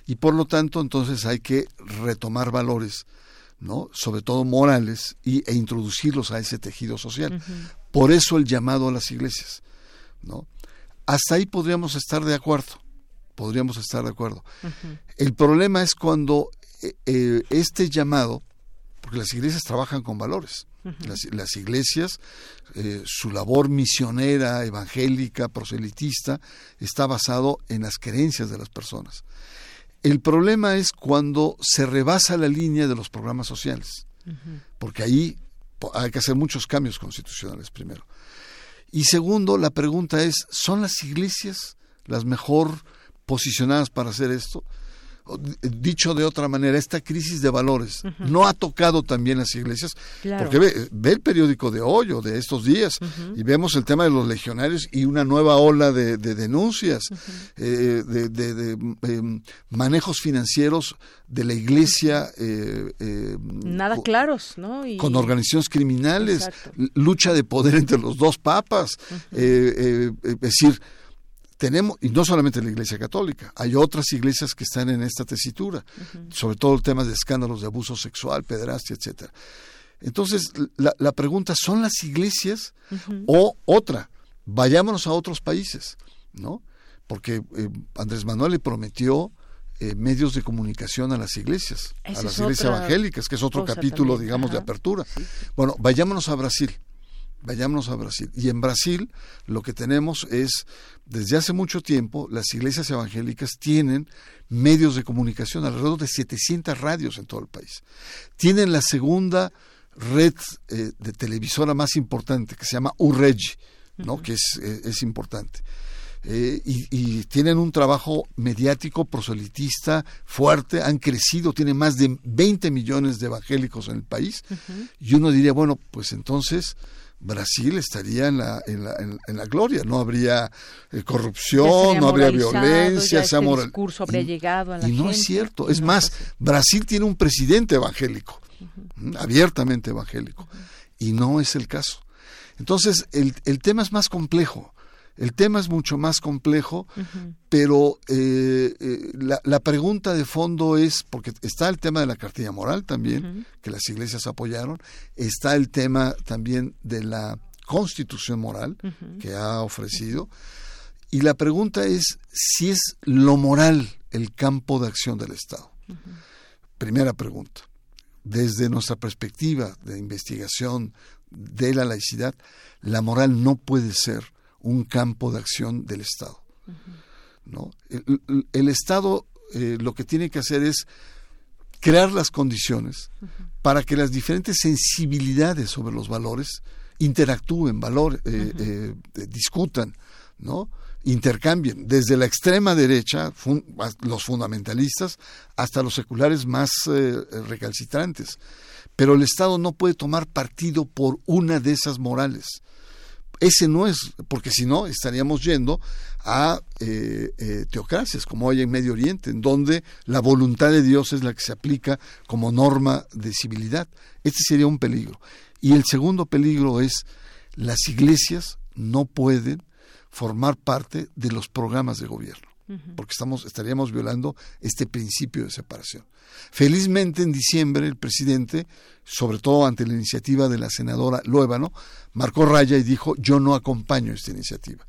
Y por lo tanto, entonces hay que retomar valores ¿no? sobre todo morales, y, e introducirlos a ese tejido social. Por eso el llamado a las iglesias. ¿no? Hasta ahí podríamos estar de acuerdo, podríamos estar de acuerdo. El problema es cuando eh, eh, este llamado, porque las iglesias trabajan con valores, las, iglesias, eh, su labor misionera, evangélica, proselitista, está basado en las creencias de las personas. El problema es cuando se rebasa la línea de los programas sociales, porque ahí hay que hacer muchos cambios constitucionales primero. Y segundo, la pregunta es, ¿son las iglesias las mejor posicionadas para hacer esto? Dicho de otra manera, esta crisis de valores no ha tocado también las iglesias, porque ve, el periódico de hoy o de estos días y vemos el tema de los legionarios y una nueva ola de, denuncias, eh, de, em, manejos financieros de la iglesia. Eh, eh, Nada claros, ¿no? Con organizaciones criminales, lucha de poder entre los dos papas, es decir, tenemos, y no solamente la Iglesia Católica, hay otras iglesias que están en esta tesitura, sobre todo el tema de escándalos de abuso sexual, pederastia, etcétera. Entonces, la, pregunta, ¿son las iglesias o otra? Vayámonos a otros países, ¿no? Porque eh, Andrés Manuel le prometió eh, medios de comunicación a las iglesias, a las iglesias evangélicas, que es otro capítulo, digamos, de apertura. Bueno, vayámonos a Brasil vayámonos a Brasil. Y en Brasil lo que tenemos es, desde hace mucho tiempo, las iglesias evangélicas tienen medios de comunicación, alrededor de 700 radios en todo el país. Tienen la segunda red eh, de televisora más importante, que se llama UREGI, ¿no? Que es, es importante. Eh, y, tienen un trabajo mediático, proselitista, fuerte, han crecido, tienen más de 20 millones de evangélicos en el país, y uno diría, bueno, pues entonces Brasil estaría en la, en la, en, la gloria, no habría eh, corrupción, no habría violencia, este discurso habría llegado a la y no es cierto, es más, Brasil tiene un presidente evangélico, abiertamente evangélico, y no es el caso. Entonces, el, el tema es más complejo. El tema es mucho más complejo, pero eh, eh, la, pregunta de fondo es, porque está el tema de la cartilla moral también, que las iglesias apoyaron, está el tema también de la constitución moral que ha ofrecido, y la pregunta es si es lo moral el campo de acción del Estado. Primera pregunta. Desde nuestra perspectiva de investigación de la laicidad, la moral no puede ser un campo de acción del Estado. ¿no? El, Estado eh, lo que tiene que hacer es crear las condiciones para que las diferentes sensibilidades sobre los valores interactúen, valor, eh, eh, discutan, ¿no? intercambien, desde la extrema derecha, los fundamentalistas, hasta los seculares más recalcitrantes. Pero el Estado no puede tomar partido por una de esas morales. Ese no es, porque si no estaríamos yendo a eh, eh, teocracias como hay en Medio Oriente, en donde la voluntad de Dios es la que se aplica como norma de civilidad. Este sería un peligro. Y el segundo peligro es las iglesias no pueden formar parte de los programas de gobierno porque estamos, estaríamos violando este principio de separación. Felizmente en diciembre el presidente, sobre todo ante la iniciativa de la senadora Luébano, marcó raya y dijo yo no acompaño esta iniciativa.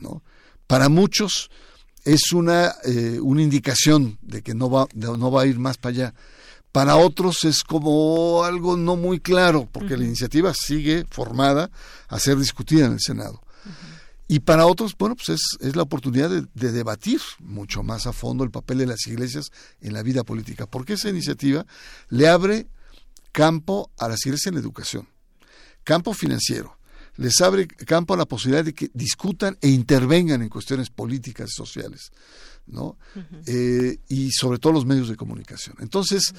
¿no? Para muchos es una, eh, una indicación de que no va, no va a ir más para allá. Para otros es como algo no muy claro, porque la iniciativa sigue formada a ser discutida en el Senado. Y para otros, bueno, pues es, es la oportunidad de, debatir mucho más a fondo el papel de las iglesias en la vida política, porque esa iniciativa le abre campo a las iglesias en la educación, campo financiero, les abre campo a la posibilidad de que discutan e intervengan en cuestiones políticas y sociales, ¿no? Eh, y sobre todo los medios de comunicación. Entonces,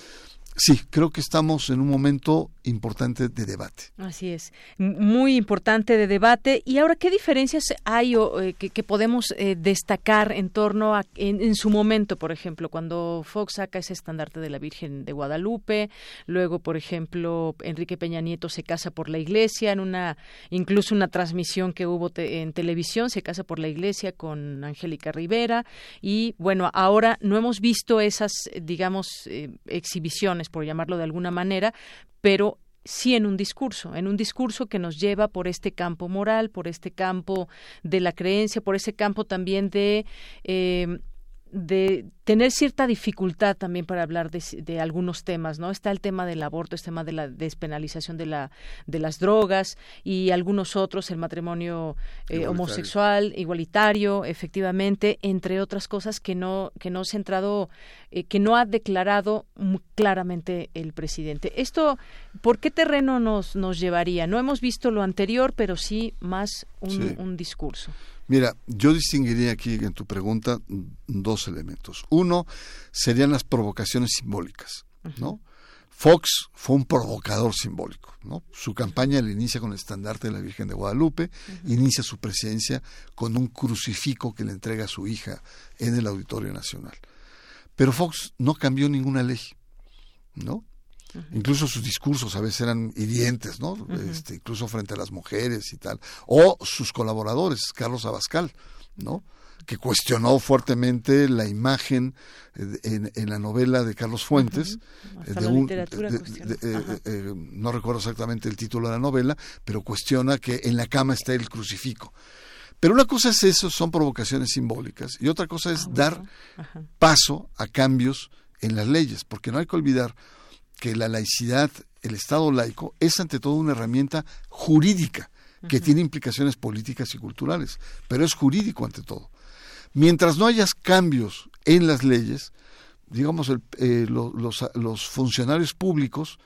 Sí, creo que estamos en un momento importante de debate. Así es, muy importante de debate. Y ahora, ¿qué diferencias hay o, eh, que, podemos eh, destacar en torno a, en, su momento, por ejemplo, cuando Fox saca ese estandarte de la Virgen de Guadalupe, luego, por ejemplo, Enrique Peña Nieto se casa por la iglesia, en una, incluso una transmisión que hubo en televisión, se casa por la iglesia con Angélica Rivera, y bueno, ahora no hemos visto esas, digamos, eh, exhibiciones por llamarlo de alguna manera, pero sí en un discurso, en un discurso que nos lleva por este campo moral, por este campo de la creencia, por ese campo también de eh, de tener cierta dificultad también para hablar de, algunos temas, ¿no? Está el tema del aborto, el tema de la despenalización de, la, de las drogas y algunos otros, el matrimonio eh, homosexual, igualitario, efectivamente, entre otras cosas que no, que no ha centrado, eh, que no ha declarado claramente el presidente. Esto, ¿por qué terreno nos, nos llevaría? No hemos visto lo anterior, pero sí más un discurso. Mira, yo distinguiría aquí en tu pregunta dos elementos. Uno serían las provocaciones simbólicas, ¿no? Fox fue un provocador simbólico, ¿no? Su campaña le inicia con el estandarte de la Virgen de Guadalupe, inicia su presidencia con un crucifijo que le entrega a su hija en el Auditorio Nacional. Pero Fox no cambió ninguna ley, ¿no? Incluso sus discursos a veces eran hirientes, ¿no? este, incluso frente a las mujeres y tal. O sus colaboradores, Carlos Abascal, ¿no? que cuestionó fuertemente la imagen en, en la novela de Carlos Fuentes. no recuerdo exactamente el título de la novela, pero cuestiona que en la cama está el crucifijo. Pero una cosa es eso, son provocaciones simbólicas, y otra cosa es ah, dar paso a cambios en las leyes, porque no hay que olvidar que la laicidad, el Estado laico, es ante todo una herramienta jurídica que tiene implicaciones políticas y culturales, pero es jurídico ante todo. Mientras no hayas cambios en las leyes, digamos, eh, los, funcionarios públicos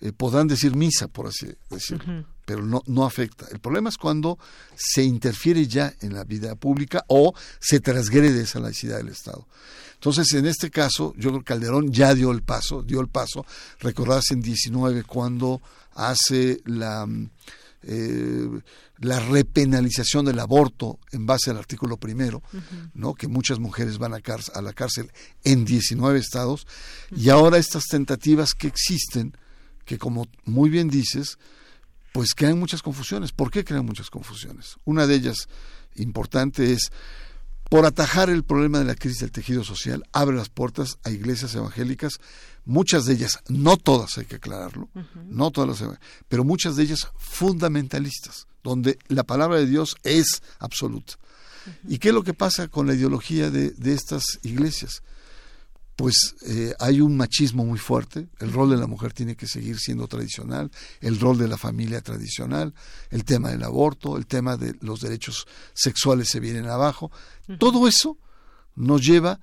eh, podrán decir misa, por así decirlo. Pero no, no afecta. El problema es cuando se interfiere ya en la vida pública o se transgrede esa laicidad del Estado. Entonces, en este caso, yo creo que Calderón ya dio el paso, dio el paso. Recordás en 19 cuando hace la, eh, la repenalización del aborto en base al artículo primero, ¿no? que muchas mujeres van a, a, la cárcel en 19 estados, y ahora estas tentativas que existen, que como muy bien dices, pues crean muchas confusiones. ¿Por qué crean muchas confusiones? Una de ellas importante es, por atajar el problema de la crisis del tejido social, abre las puertas a iglesias evangélicas, muchas de ellas, no todas hay que aclararlo, no todas las, pero muchas de ellas fundamentalistas, donde la palabra de Dios es absoluta. ¿Y qué es lo que pasa con la ideología de, de estas iglesias? Pues eh, hay un machismo muy fuerte, el rol de la mujer tiene que seguir siendo tradicional, el rol de la familia tradicional, el tema del aborto, el tema de los derechos sexuales se vienen abajo. Todo eso nos lleva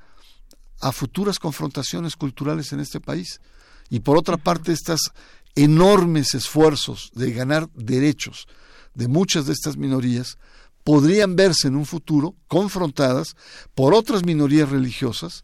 a futuras confrontaciones culturales en este país. Y por otra parte, estos enormes esfuerzos de ganar derechos de muchas de estas minorías podrían verse en un futuro confrontadas por otras minorías religiosas,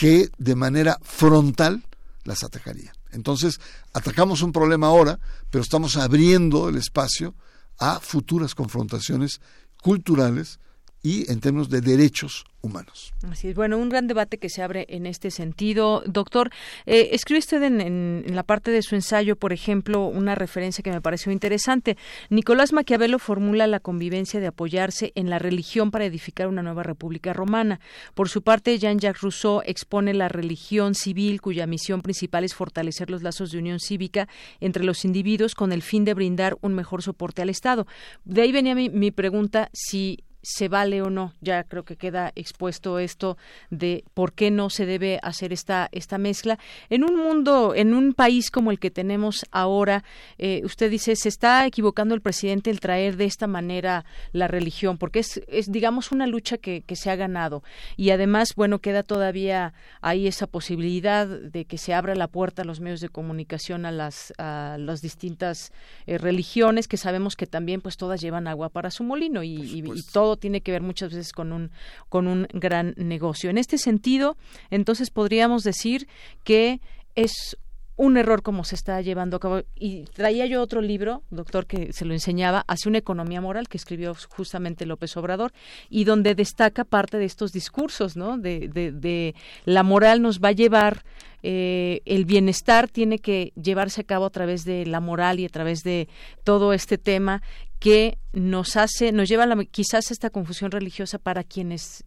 que de manera frontal las atacarían. Entonces, atacamos un problema ahora, pero estamos abriendo el espacio a futuras confrontaciones culturales y en términos de derechos humanos. Así es. Bueno, un gran debate que se abre en este sentido. Doctor, eh, escribe usted en, la parte de su ensayo, por ejemplo, una referencia que me pareció interesante. Nicolás Maquiavelo formula la convivencia de apoyarse en la religión para edificar una nueva república romana. Por su parte, Jean-Jacques Rousseau expone la religión civil cuya misión principal es fortalecer los lazos de unión cívica entre los individuos con el fin de brindar un mejor soporte al Estado. De ahí venía mi, mi pregunta si se vale o no. Ya creo que queda expuesto esto de por qué no se debe hacer esta esta mezcla en un mundo, en un país como el que tenemos ahora. Eh, usted dice se está equivocando el presidente el traer de esta manera la religión, porque es, es digamos una lucha que, que se ha ganado y además bueno queda todavía ahí esa posibilidad de que se abra la puerta a los medios de comunicación a las a las distintas eh, religiones que sabemos que también pues todas llevan agua para su molino y, y, y todo tiene que ver muchas veces con un, con un gran negocio. En este sentido, entonces podríamos decir que es un error como se está llevando a cabo. Y traía yo otro libro, doctor, que se lo enseñaba, hacia una economía moral, que escribió justamente López Obrador, y donde destaca parte de estos discursos, ¿no? De, de, la moral nos va a llevar, eh, el bienestar tiene que llevarse a cabo a través de la moral y a través de todo este tema que nos hace, nos lleva a quizás esta confusión religiosa para quienes,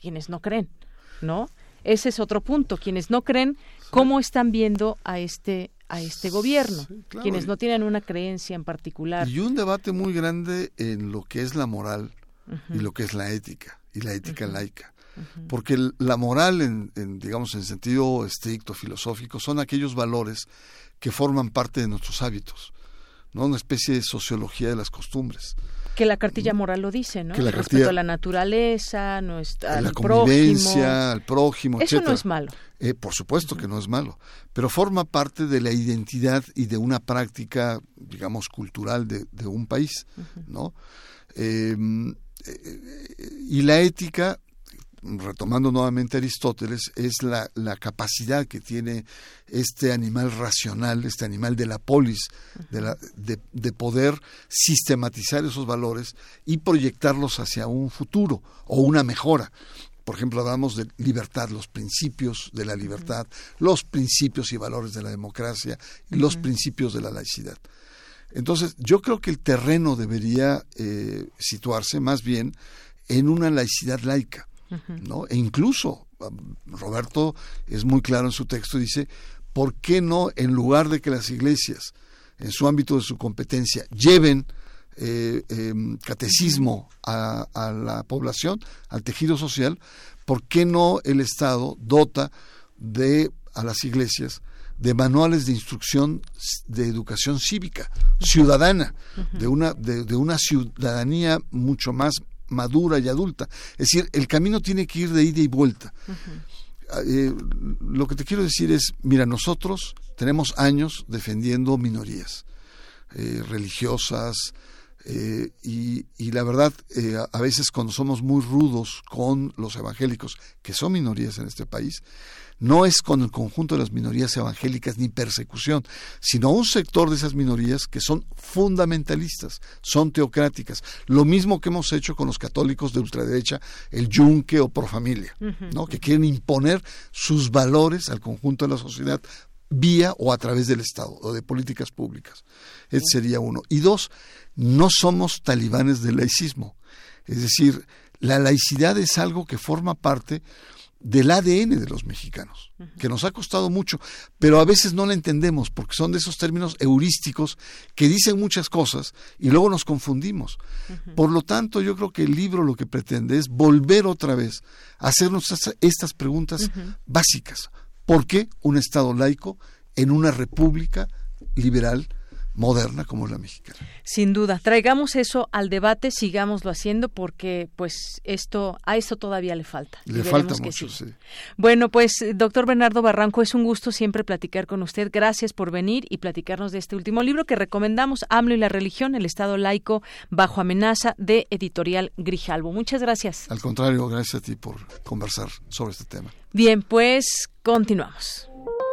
quienes no creen, ¿no? Ese es otro punto. Quienes no creen, ¿cómo están viendo a este a este gobierno, quienes no tienen una creencia en particular. Y un debate muy grande en lo que es la moral y lo que es la ética y la ética laica. Porque la moral, en, en, digamos, en sentido estricto, filosófico, son aquellos valores que forman parte de nuestros hábitos. ¿no? Una especie de sociología de las costumbres. Que la cartilla moral lo dice, ¿no? Que la Respecto a la naturaleza, nuestra, la convivencia, al prójimo, Eso no es malo. Eh, por supuesto que no es malo, pero forma parte de la identidad y de una práctica, digamos, cultural de, de un país, ¿no? Em, eh, y la ética retomando nuevamente Aristóteles, es la, la, capacidad que tiene este animal racional, este animal de la polis, de, la, de, poder sistematizar esos valores y proyectarlos hacia un futuro o una mejora. Por ejemplo, hablamos de libertad, los principios de la libertad, los principios y valores de la democracia y los principios de la laicidad. Entonces, yo creo que el terreno debería eh, situarse más bien en una laicidad laica ¿no? E incluso um, Roberto es muy claro en su texto, dice, ¿por qué no en lugar de que las iglesias, en su ámbito de su competencia, lleven eh, em, catecismo a, a, la población, al tejido social, ¿por qué no el Estado dota de a las iglesias de manuales de instrucción de educación cívica, ciudadana, de, una, de, de una ciudadanía mucho más madura y adulta. Es decir, el camino tiene que ir de ida y vuelta. Ah, eh, lo que te quiero decir es, mira, nosotros tenemos años defendiendo minorías. eh, religiosas, eh, y, la verdad, a veces cuando somos muy rudos con los evangélicos, que son minorías en este país, no es con el conjunto de las minorías evangélicas ni persecución, sino un sector de esas minorías que son fundamentalistas, son teocráticas. Lo mismo que hemos hecho con los católicos de ultraderecha, el yunque o por familia, ¿no? que quieren imponer sus valores al conjunto de la sociedad vía o a través del Estado o de políticas públicas. Ese sería uno. Y dos, no somos talibanes del laicismo. Es decir, la laicidad es algo que forma parte del ADN de los mexicanos, que nos ha costado mucho, pero a veces no la entendemos porque son de esos términos heurísticos que dicen muchas cosas y luego nos confundimos. Por lo tanto, yo creo que el libro lo que pretende es volver otra vez a hacernos estas preguntas básicas. ¿Por qué un Estado laico en una república liberal moderna como la mexicana. Sin duda, traigamos eso al debate, sigámoslo haciendo porque pues esto a esto todavía le falta. Le falta mucho, sí. Bueno, pues doctor Bernardo Barranco, es un gusto siempre platicar con usted. Gracias por venir y platicarnos de este último libro que recomendamos, AMLO y la religión, el Estado laico bajo amenaza de Editorial Grijalvo. Muchas gracias. Al contrario, gracias a ti por conversar sobre este tema. Bien, pues continuamos.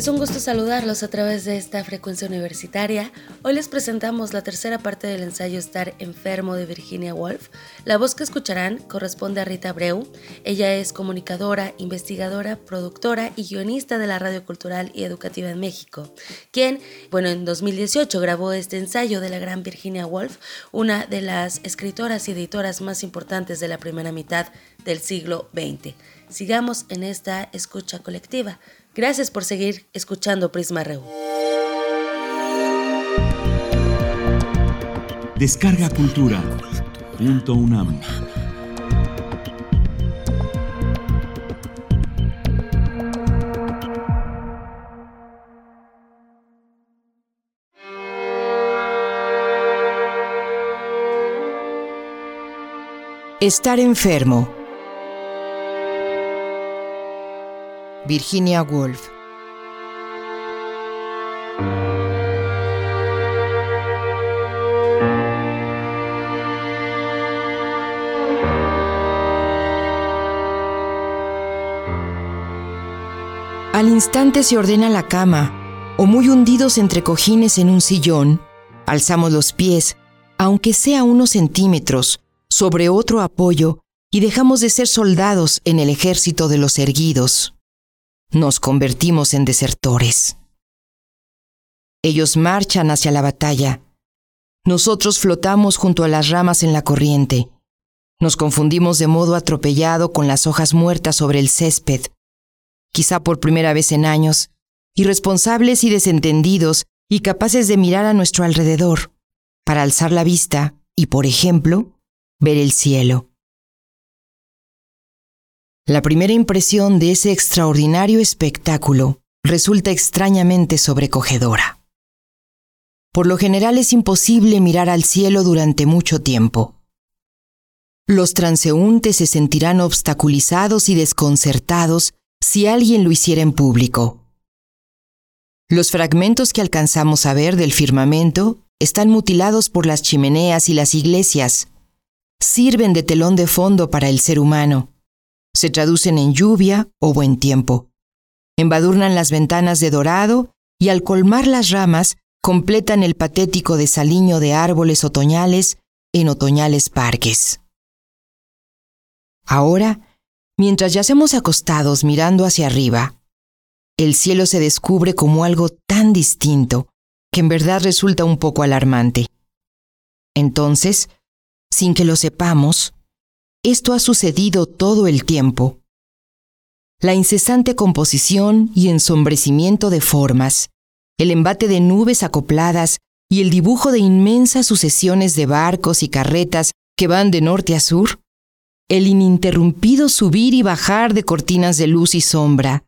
Es un gusto saludarlos a través de esta frecuencia universitaria. Hoy les presentamos la tercera parte del ensayo Estar enfermo de Virginia Woolf. La voz que escucharán corresponde a Rita Breu. Ella es comunicadora, investigadora, productora y guionista de la Radio Cultural y Educativa en México, quien, bueno, en 2018 grabó este ensayo de la gran Virginia Woolf, una de las escritoras y editoras más importantes de la primera mitad del siglo XX. Sigamos en esta escucha colectiva. Gracias por seguir escuchando Prisma RU. Descarga Cultura. Punto UNAM. Estar enfermo Virginia Woolf. Al instante se ordena la cama, o muy hundidos entre cojines en un sillón, alzamos los pies, aunque sea unos centímetros, sobre otro apoyo y dejamos de ser soldados en el ejército de los erguidos nos convertimos en desertores. Ellos marchan hacia la batalla. Nosotros flotamos junto a las ramas en la corriente. Nos confundimos de modo atropellado con las hojas muertas sobre el césped. Quizá por primera vez en años, irresponsables y desentendidos y capaces de mirar a nuestro alrededor, para alzar la vista y, por ejemplo, ver el cielo. La primera impresión de ese extraordinario espectáculo resulta extrañamente sobrecogedora. Por lo general es imposible mirar al cielo durante mucho tiempo. Los transeúntes se sentirán obstaculizados y desconcertados si alguien lo hiciera en público. Los fragmentos que alcanzamos a ver del firmamento están mutilados por las chimeneas y las iglesias. Sirven de telón de fondo para el ser humano se traducen en lluvia o buen tiempo. Embadurnan las ventanas de dorado y al colmar las ramas completan el patético desaliño de árboles otoñales en otoñales parques. Ahora, mientras yacemos acostados mirando hacia arriba, el cielo se descubre como algo tan distinto que en verdad resulta un poco alarmante. Entonces, sin que lo sepamos, esto ha sucedido todo el tiempo. La incesante composición y ensombrecimiento de formas, el embate de nubes acopladas y el dibujo de inmensas sucesiones de barcos y carretas que van de norte a sur, el ininterrumpido subir y bajar de cortinas de luz y sombra,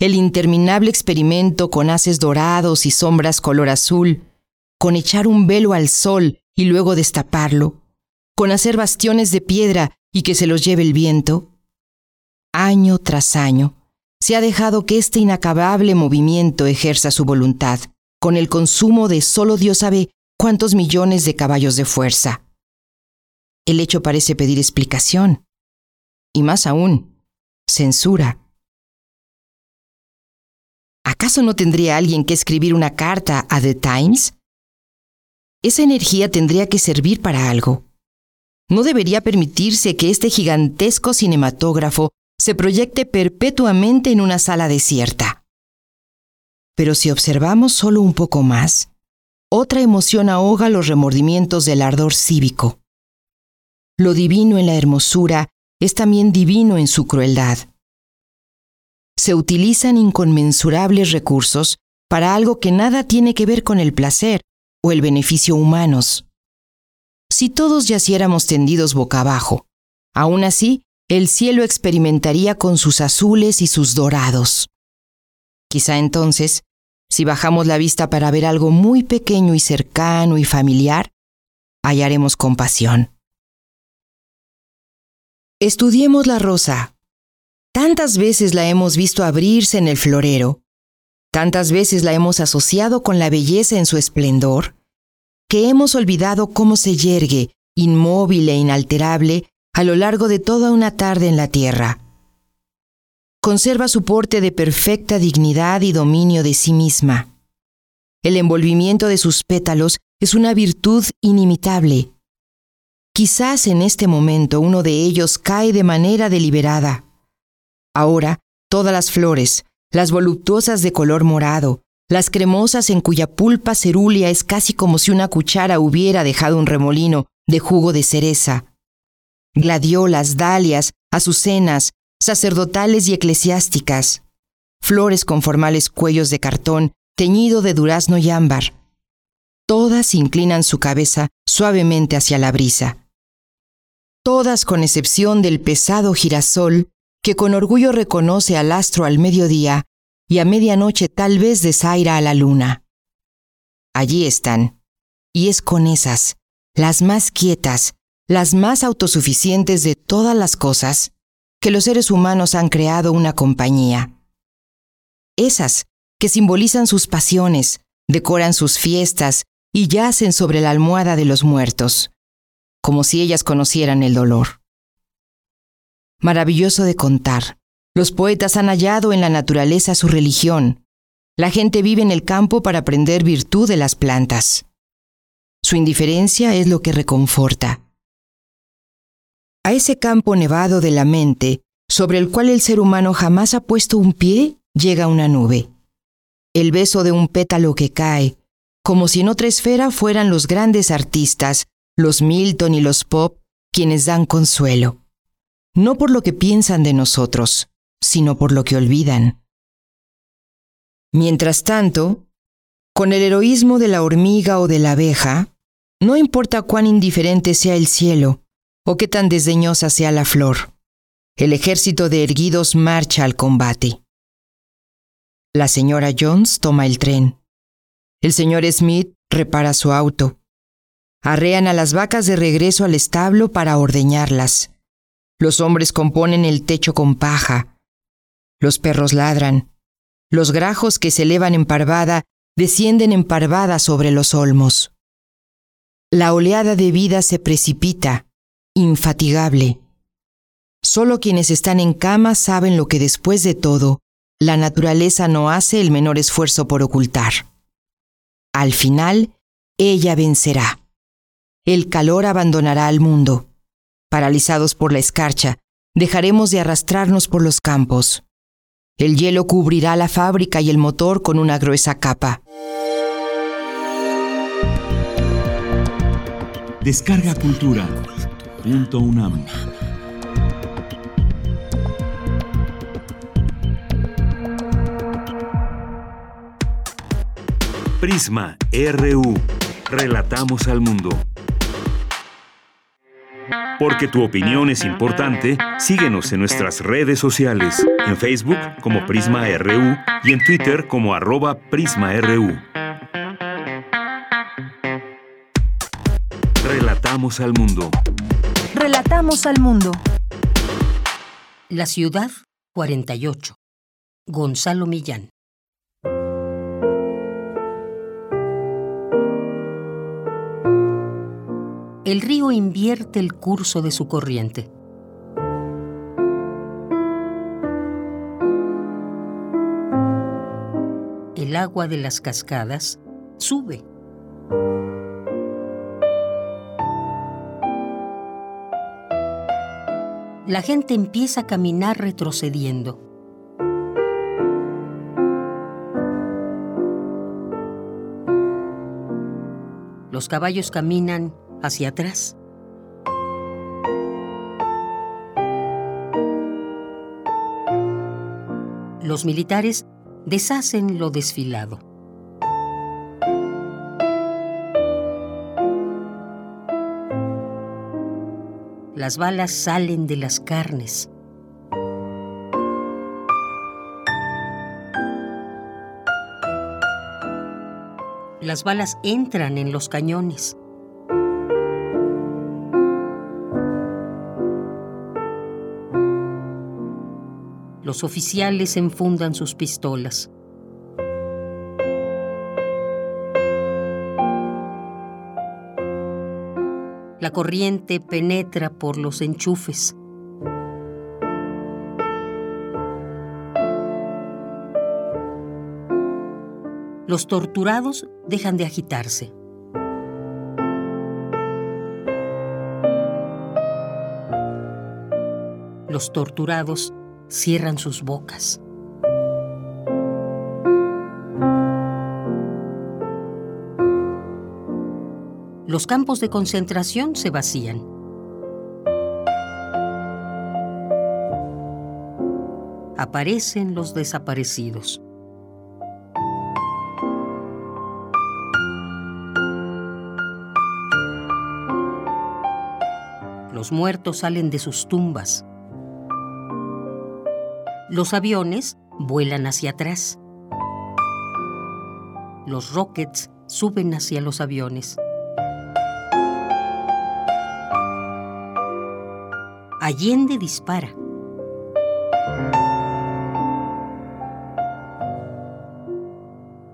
el interminable experimento con haces dorados y sombras color azul, con echar un velo al sol y luego destaparlo, con hacer bastiones de piedra y que se los lleve el viento? Año tras año, se ha dejado que este inacabable movimiento ejerza su voluntad, con el consumo de solo Dios sabe cuántos millones de caballos de fuerza. El hecho parece pedir explicación, y más aún, censura. ¿Acaso no tendría alguien que escribir una carta a The Times? Esa energía tendría que servir para algo. No debería permitirse que este gigantesco cinematógrafo se proyecte perpetuamente en una sala desierta. Pero si observamos solo un poco más, otra emoción ahoga los remordimientos del ardor cívico. Lo divino en la hermosura es también divino en su crueldad. Se utilizan inconmensurables recursos para algo que nada tiene que ver con el placer o el beneficio humanos. Si todos yaciéramos tendidos boca abajo, aún así, el cielo experimentaría con sus azules y sus dorados. Quizá entonces, si bajamos la vista para ver algo muy pequeño y cercano y familiar, hallaremos compasión. Estudiemos la rosa. Tantas veces la hemos visto abrirse en el florero, tantas veces la hemos asociado con la belleza en su esplendor, que hemos olvidado cómo se yergue, inmóvil e inalterable, a lo largo de toda una tarde en la tierra. Conserva su porte de perfecta dignidad y dominio de sí misma. El envolvimiento de sus pétalos es una virtud inimitable, Quizás en este momento uno de ellos cae de manera deliberada. Ahora, todas las flores, las voluptuosas de color morado, las cremosas en cuya pulpa cerúlea es casi como si una cuchara hubiera dejado un remolino de jugo de cereza. Gladiolas, dalias, azucenas, sacerdotales y eclesiásticas, flores con formales cuellos de cartón teñido de durazno y ámbar. Todas inclinan su cabeza suavemente hacia la brisa todas con excepción del pesado girasol que con orgullo reconoce al astro al mediodía y a medianoche tal vez desaira a la luna. Allí están, y es con esas, las más quietas, las más autosuficientes de todas las cosas, que los seres humanos han creado una compañía. Esas que simbolizan sus pasiones, decoran sus fiestas y yacen sobre la almohada de los muertos como si ellas conocieran el dolor. Maravilloso de contar, los poetas han hallado en la naturaleza su religión. La gente vive en el campo para aprender virtud de las plantas. Su indiferencia es lo que reconforta. A ese campo nevado de la mente, sobre el cual el ser humano jamás ha puesto un pie, llega una nube. El beso de un pétalo que cae, como si en otra esfera fueran los grandes artistas los Milton y los Pop quienes dan consuelo, no por lo que piensan de nosotros, sino por lo que olvidan. Mientras tanto, con el heroísmo de la hormiga o de la abeja, no importa cuán indiferente sea el cielo o qué tan desdeñosa sea la flor, el ejército de erguidos marcha al combate. La señora Jones toma el tren. El señor Smith repara su auto. Arrean a las vacas de regreso al establo para ordeñarlas. Los hombres componen el techo con paja. Los perros ladran. Los grajos que se elevan en parvada descienden en parvada sobre los olmos. La oleada de vida se precipita, infatigable. Solo quienes están en cama saben lo que después de todo, la naturaleza no hace el menor esfuerzo por ocultar. Al final, ella vencerá el calor abandonará al mundo. Paralizados por la escarcha, dejaremos de arrastrarnos por los campos. El hielo cubrirá la fábrica y el motor con una gruesa capa. Descarga Cultura. Punto UNAM. Prisma RU. Relatamos al mundo. Porque tu opinión es importante, síguenos en nuestras redes sociales, en Facebook como Prisma RU y en Twitter como arroba PrismaRU. Relatamos al mundo. Relatamos al mundo. La ciudad 48. Gonzalo Millán. El río invierte el curso de su corriente. El agua de las cascadas sube. La gente empieza a caminar retrocediendo. Los caballos caminan hacia atrás. Los militares deshacen lo desfilado. Las balas salen de las carnes. Las balas entran en los cañones. Los oficiales enfundan sus pistolas. La corriente penetra por los enchufes. Los torturados dejan de agitarse. Los torturados cierran sus bocas. Los campos de concentración se vacían. Aparecen los desaparecidos. Los muertos salen de sus tumbas. Los aviones vuelan hacia atrás. Los rockets suben hacia los aviones. Allende dispara.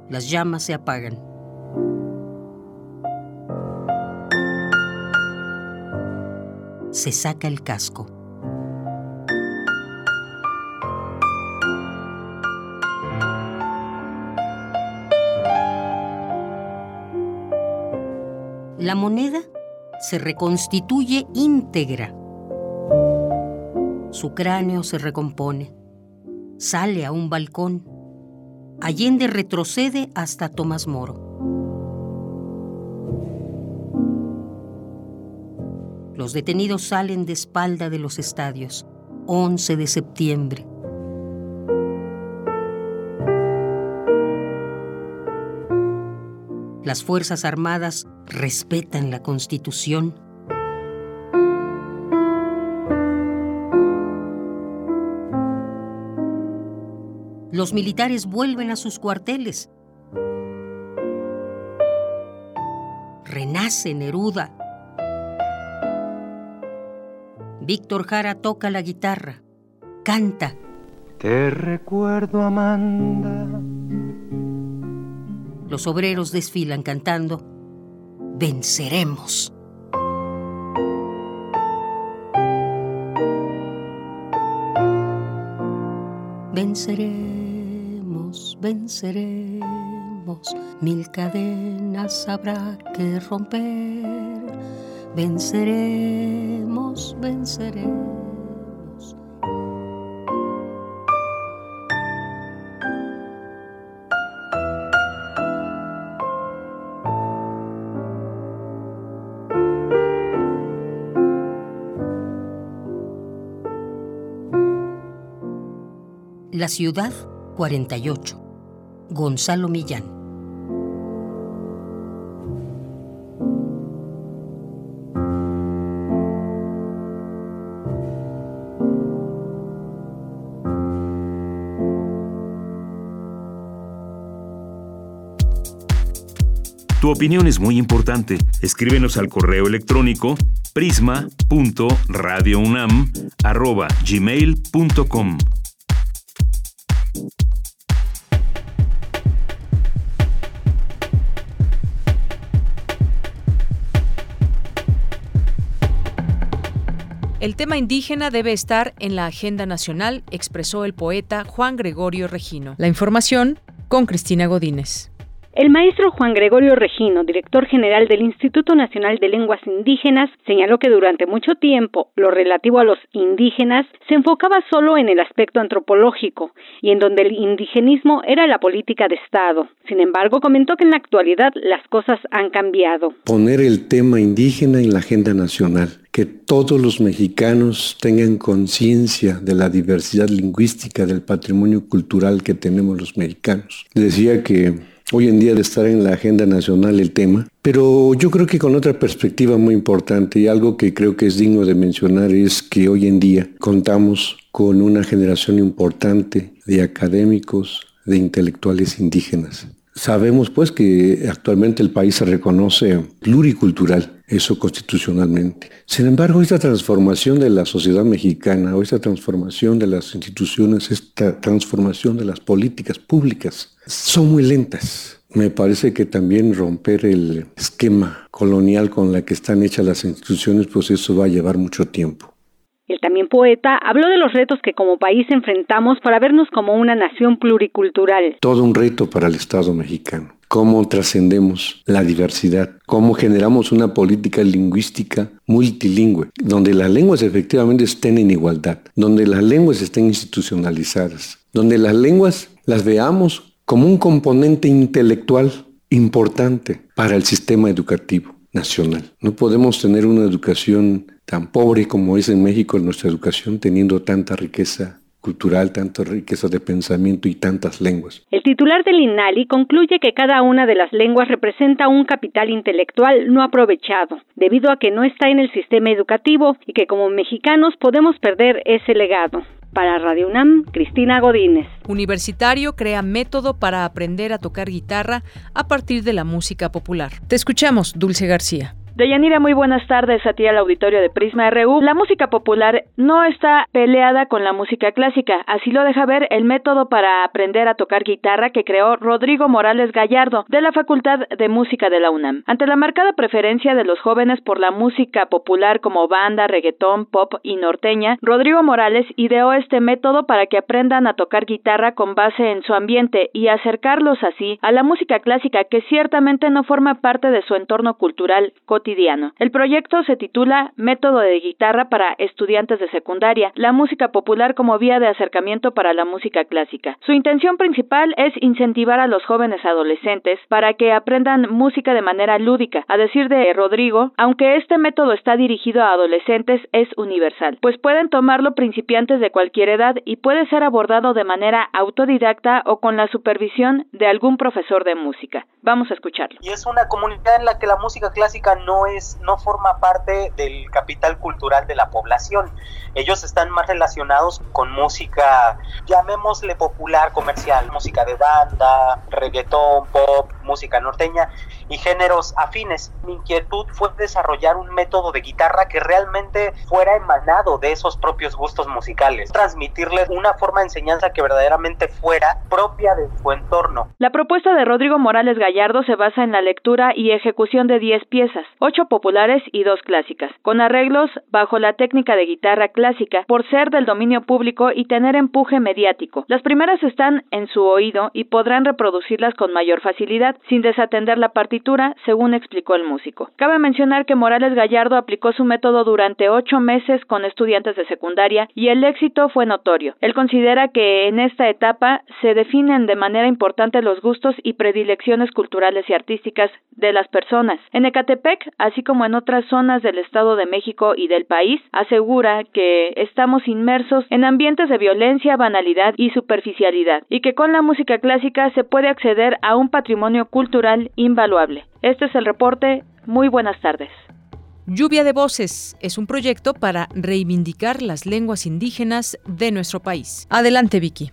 Las llamas se apagan. Se saca el casco. La moneda se reconstituye íntegra. Su cráneo se recompone. Sale a un balcón. Allende retrocede hasta Tomás Moro. Los detenidos salen de espalda de los estadios. 11 de septiembre. Las Fuerzas Armadas respetan la Constitución. Los militares vuelven a sus cuarteles. Renace Neruda. Víctor Jara toca la guitarra, canta. Te recuerdo, Amanda. Los obreros desfilan cantando, venceremos. Venceremos, venceremos, mil cadenas habrá que romper. Venceremos, venceremos. La ciudad 48. Gonzalo Millán. Tu opinión es muy importante. Escríbenos al correo electrónico prisma.radiounam@gmail.com. El tema indígena debe estar en la agenda nacional, expresó el poeta Juan Gregorio Regino. La información con Cristina Godínez. El maestro Juan Gregorio Regino, director general del Instituto Nacional de Lenguas Indígenas, señaló que durante mucho tiempo lo relativo a los indígenas se enfocaba solo en el aspecto antropológico y en donde el indigenismo era la política de Estado. Sin embargo, comentó que en la actualidad las cosas han cambiado. Poner el tema indígena en la agenda nacional que todos los mexicanos tengan conciencia de la diversidad lingüística del patrimonio cultural que tenemos los mexicanos. Decía que hoy en día de estar en la agenda nacional el tema, pero yo creo que con otra perspectiva muy importante y algo que creo que es digno de mencionar es que hoy en día contamos con una generación importante de académicos, de intelectuales indígenas. Sabemos pues que actualmente el país se reconoce pluricultural eso constitucionalmente. Sin embargo, esta transformación de la sociedad mexicana o esta transformación de las instituciones, esta transformación de las políticas públicas son muy lentas. Me parece que también romper el esquema colonial con la que están hechas las instituciones, pues eso va a llevar mucho tiempo. El también poeta habló de los retos que como país enfrentamos para vernos como una nación pluricultural. Todo un reto para el Estado mexicano cómo trascendemos la diversidad, cómo generamos una política lingüística multilingüe, donde las lenguas efectivamente estén en igualdad, donde las lenguas estén institucionalizadas, donde las lenguas las veamos como un componente intelectual importante para el sistema educativo nacional. No podemos tener una educación tan pobre como es en México nuestra educación, teniendo tanta riqueza cultural, tanta riqueza de pensamiento y tantas lenguas. El titular del INALI concluye que cada una de las lenguas representa un capital intelectual no aprovechado, debido a que no está en el sistema educativo y que como mexicanos podemos perder ese legado. Para Radio UNAM, Cristina Godínez. Universitario crea método para aprender a tocar guitarra a partir de la música popular. Te escuchamos, Dulce García. Deyanira, muy buenas tardes a ti al auditorio de Prisma RU. La música popular no está peleada con la música clásica, así lo deja ver el método para aprender a tocar guitarra que creó Rodrigo Morales Gallardo de la Facultad de Música de la UNAM. Ante la marcada preferencia de los jóvenes por la música popular como banda, reggaetón, pop y norteña, Rodrigo Morales ideó este método para que aprendan a tocar guitarra con base en su ambiente y acercarlos así a la música clásica que ciertamente no forma parte de su entorno cultural el proyecto se titula Método de guitarra para estudiantes de secundaria, la música popular como vía de acercamiento para la música clásica. Su intención principal es incentivar a los jóvenes adolescentes para que aprendan música de manera lúdica. A decir de Rodrigo, aunque este método está dirigido a adolescentes, es universal, pues pueden tomarlo principiantes de cualquier edad y puede ser abordado de manera autodidacta o con la supervisión de algún profesor de música. Vamos a escucharlo. Y es una comunidad en la que la música clásica no no es, no forma parte del capital cultural de la población. Ellos están más relacionados con música, llamémosle popular, comercial, música de banda, reggaetón, pop, música norteña y géneros afines. Mi inquietud fue desarrollar un método de guitarra que realmente fuera emanado de esos propios gustos musicales, transmitirles una forma de enseñanza que verdaderamente fuera propia de su entorno. La propuesta de Rodrigo Morales Gallardo se basa en la lectura y ejecución de 10 piezas, 8 populares y 2 clásicas, con arreglos bajo la técnica de guitarra clásica por ser del dominio público y tener empuje mediático. Las primeras están en su oído y podrán reproducirlas con mayor facilidad, sin desatender la partitura, según explicó el músico. Cabe mencionar que Morales Gallardo aplicó su método durante ocho meses con estudiantes de secundaria y el éxito fue notorio. Él considera que en esta etapa se definen de manera importante los gustos y predilecciones culturales y artísticas de las personas. En Ecatepec, así como en otras zonas del Estado de México y del país, asegura que estamos inmersos en ambientes de violencia, banalidad y superficialidad, y que con la música clásica se puede acceder a un patrimonio cultural invaluable. Este es el reporte. Muy buenas tardes. Lluvia de Voces es un proyecto para reivindicar las lenguas indígenas de nuestro país. Adelante, Vicky.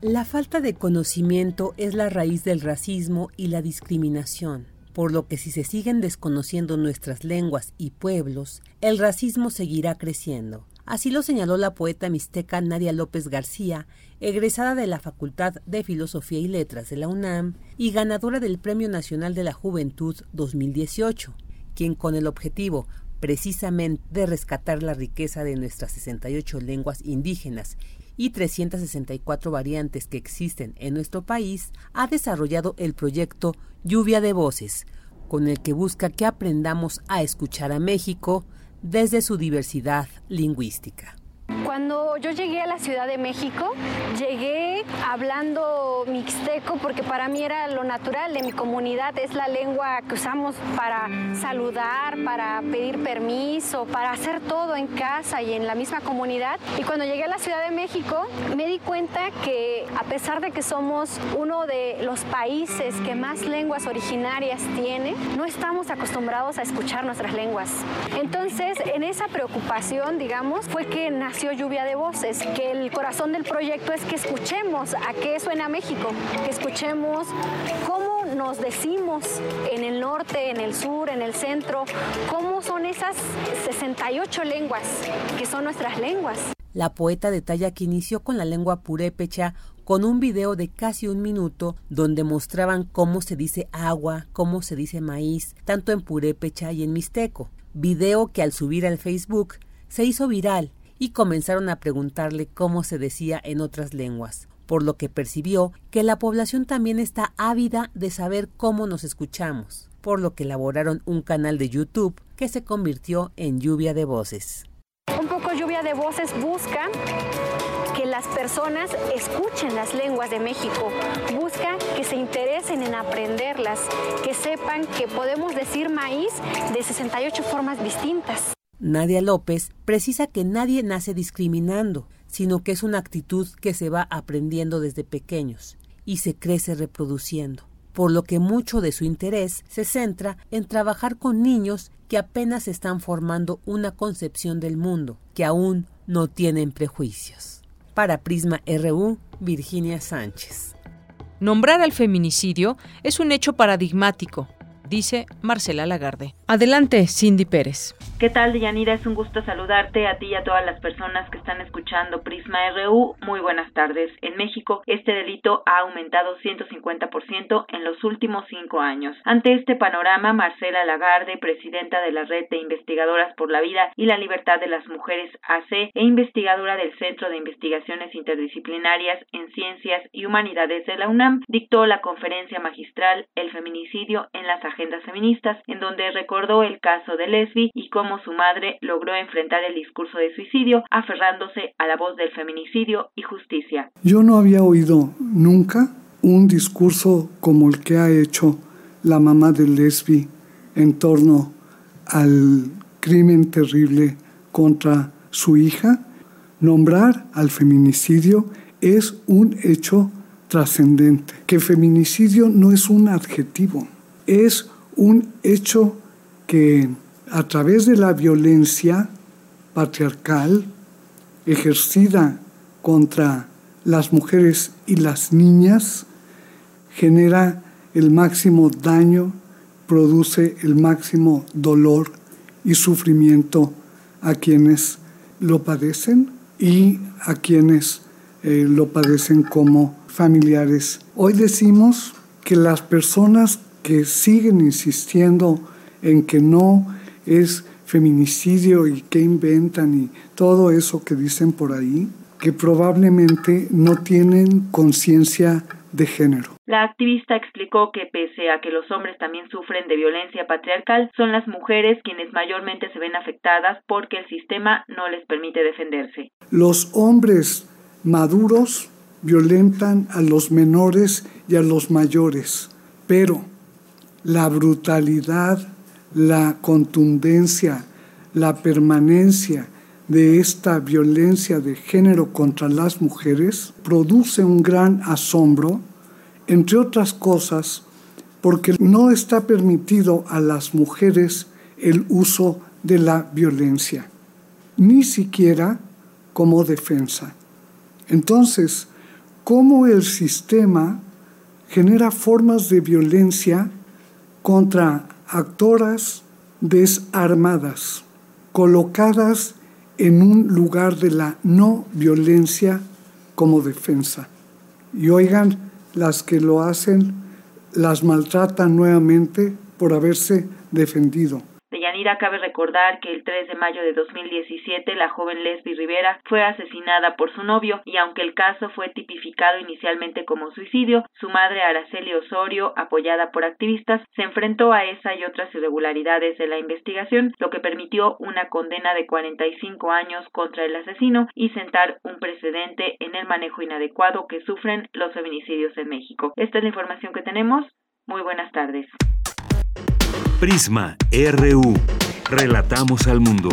La falta de conocimiento es la raíz del racismo y la discriminación. por lo que si se siguen desconociendo nuestras lenguas y pueblos, el racismo seguirá creciendo. Así lo señaló la poeta mixteca Nadia López García, egresada de la Facultad de Filosofía y Letras de la UNAM y ganadora del Premio Nacional de la Juventud 2018, quien con el objetivo precisamente de rescatar la riqueza de nuestras 68 lenguas indígenas y 364 variantes que existen en nuestro país, ha desarrollado el proyecto Lluvia de Voces, con el que busca que aprendamos a escuchar a México desde su diversidad lingüística. Cuando yo llegué a la Ciudad de México, llegué hablando mixteco porque para mí era lo natural de mi comunidad, es la lengua que usamos para saludar, para pedir permiso, para hacer todo en casa y en la misma comunidad. Y cuando llegué a la Ciudad de México, me di cuenta que a pesar de que somos uno de los países que más lenguas originarias tiene, no estamos acostumbrados a escuchar nuestras lenguas. Entonces, en esa preocupación, digamos, fue que nació Lluvia de Voces, que el corazón del proyecto es que escuchemos a qué suena México, que escuchemos cómo nos decimos en el norte, en el sur, en el centro, cómo son esas 68 lenguas que son nuestras lenguas. La poeta detalla que inició con la lengua purépecha con un video de casi un minuto donde mostraban cómo se dice agua, cómo se dice maíz, tanto en purépecha y en mixteco. Video que al subir al Facebook se hizo viral y comenzaron a preguntarle cómo se decía en otras lenguas, por lo que percibió que la población también está ávida de saber cómo nos escuchamos, por lo que elaboraron un canal de YouTube que se convirtió en Lluvia de Voces. Un poco Lluvia de Voces busca que las personas escuchen las lenguas de México, busca que se interesen en aprenderlas, que sepan que podemos decir maíz de 68 formas distintas. Nadia López precisa que nadie nace discriminando, sino que es una actitud que se va aprendiendo desde pequeños y se crece reproduciendo, por lo que mucho de su interés se centra en trabajar con niños que apenas están formando una concepción del mundo, que aún no tienen prejuicios. Para Prisma RU, Virginia Sánchez. Nombrar al feminicidio es un hecho paradigmático dice Marcela Lagarde. Adelante, Cindy Pérez. ¿Qué tal, Deyanira? Es un gusto saludarte a ti y a todas las personas que están escuchando Prisma RU. Muy buenas tardes. En México, este delito ha aumentado 150% en los últimos cinco años. Ante este panorama, Marcela Lagarde, presidenta de la Red de Investigadoras por la Vida y la Libertad de las Mujeres AC e investigadora del Centro de Investigaciones Interdisciplinarias en Ciencias y Humanidades de la UNAM, dictó la conferencia magistral El feminicidio en las agendas feministas, en donde recordó el caso de Lesbi y cómo su madre logró enfrentar el discurso de suicidio, aferrándose a la voz del feminicidio y justicia. Yo no había oído nunca un discurso como el que ha hecho la mamá de Lesbi en torno al crimen terrible contra su hija. Nombrar al feminicidio es un hecho trascendente, que feminicidio no es un adjetivo, es un hecho que a través de la violencia patriarcal ejercida contra las mujeres y las niñas genera el máximo daño, produce el máximo dolor y sufrimiento a quienes lo padecen y a quienes eh, lo padecen como familiares. Hoy decimos que las personas que siguen insistiendo en que no es feminicidio y que inventan y todo eso que dicen por ahí, que probablemente no tienen conciencia de género. La activista explicó que pese a que los hombres también sufren de violencia patriarcal, son las mujeres quienes mayormente se ven afectadas porque el sistema no les permite defenderse. Los hombres maduros violentan a los menores y a los mayores, pero la brutalidad, la contundencia, la permanencia de esta violencia de género contra las mujeres produce un gran asombro, entre otras cosas, porque no está permitido a las mujeres el uso de la violencia, ni siquiera como defensa. Entonces, ¿cómo el sistema genera formas de violencia contra actoras desarmadas, colocadas en un lugar de la no violencia como defensa. Y oigan, las que lo hacen las maltratan nuevamente por haberse defendido. Cabe recordar que el 3 de mayo de 2017 la joven Lesbi Rivera fue asesinada por su novio y aunque el caso fue tipificado inicialmente como suicidio, su madre Araceli Osorio, apoyada por activistas, se enfrentó a esa y otras irregularidades de la investigación, lo que permitió una condena de 45 años contra el asesino y sentar un precedente en el manejo inadecuado que sufren los feminicidios en México. Esta es la información que tenemos. Muy buenas tardes. Prisma RU. Relatamos al mundo.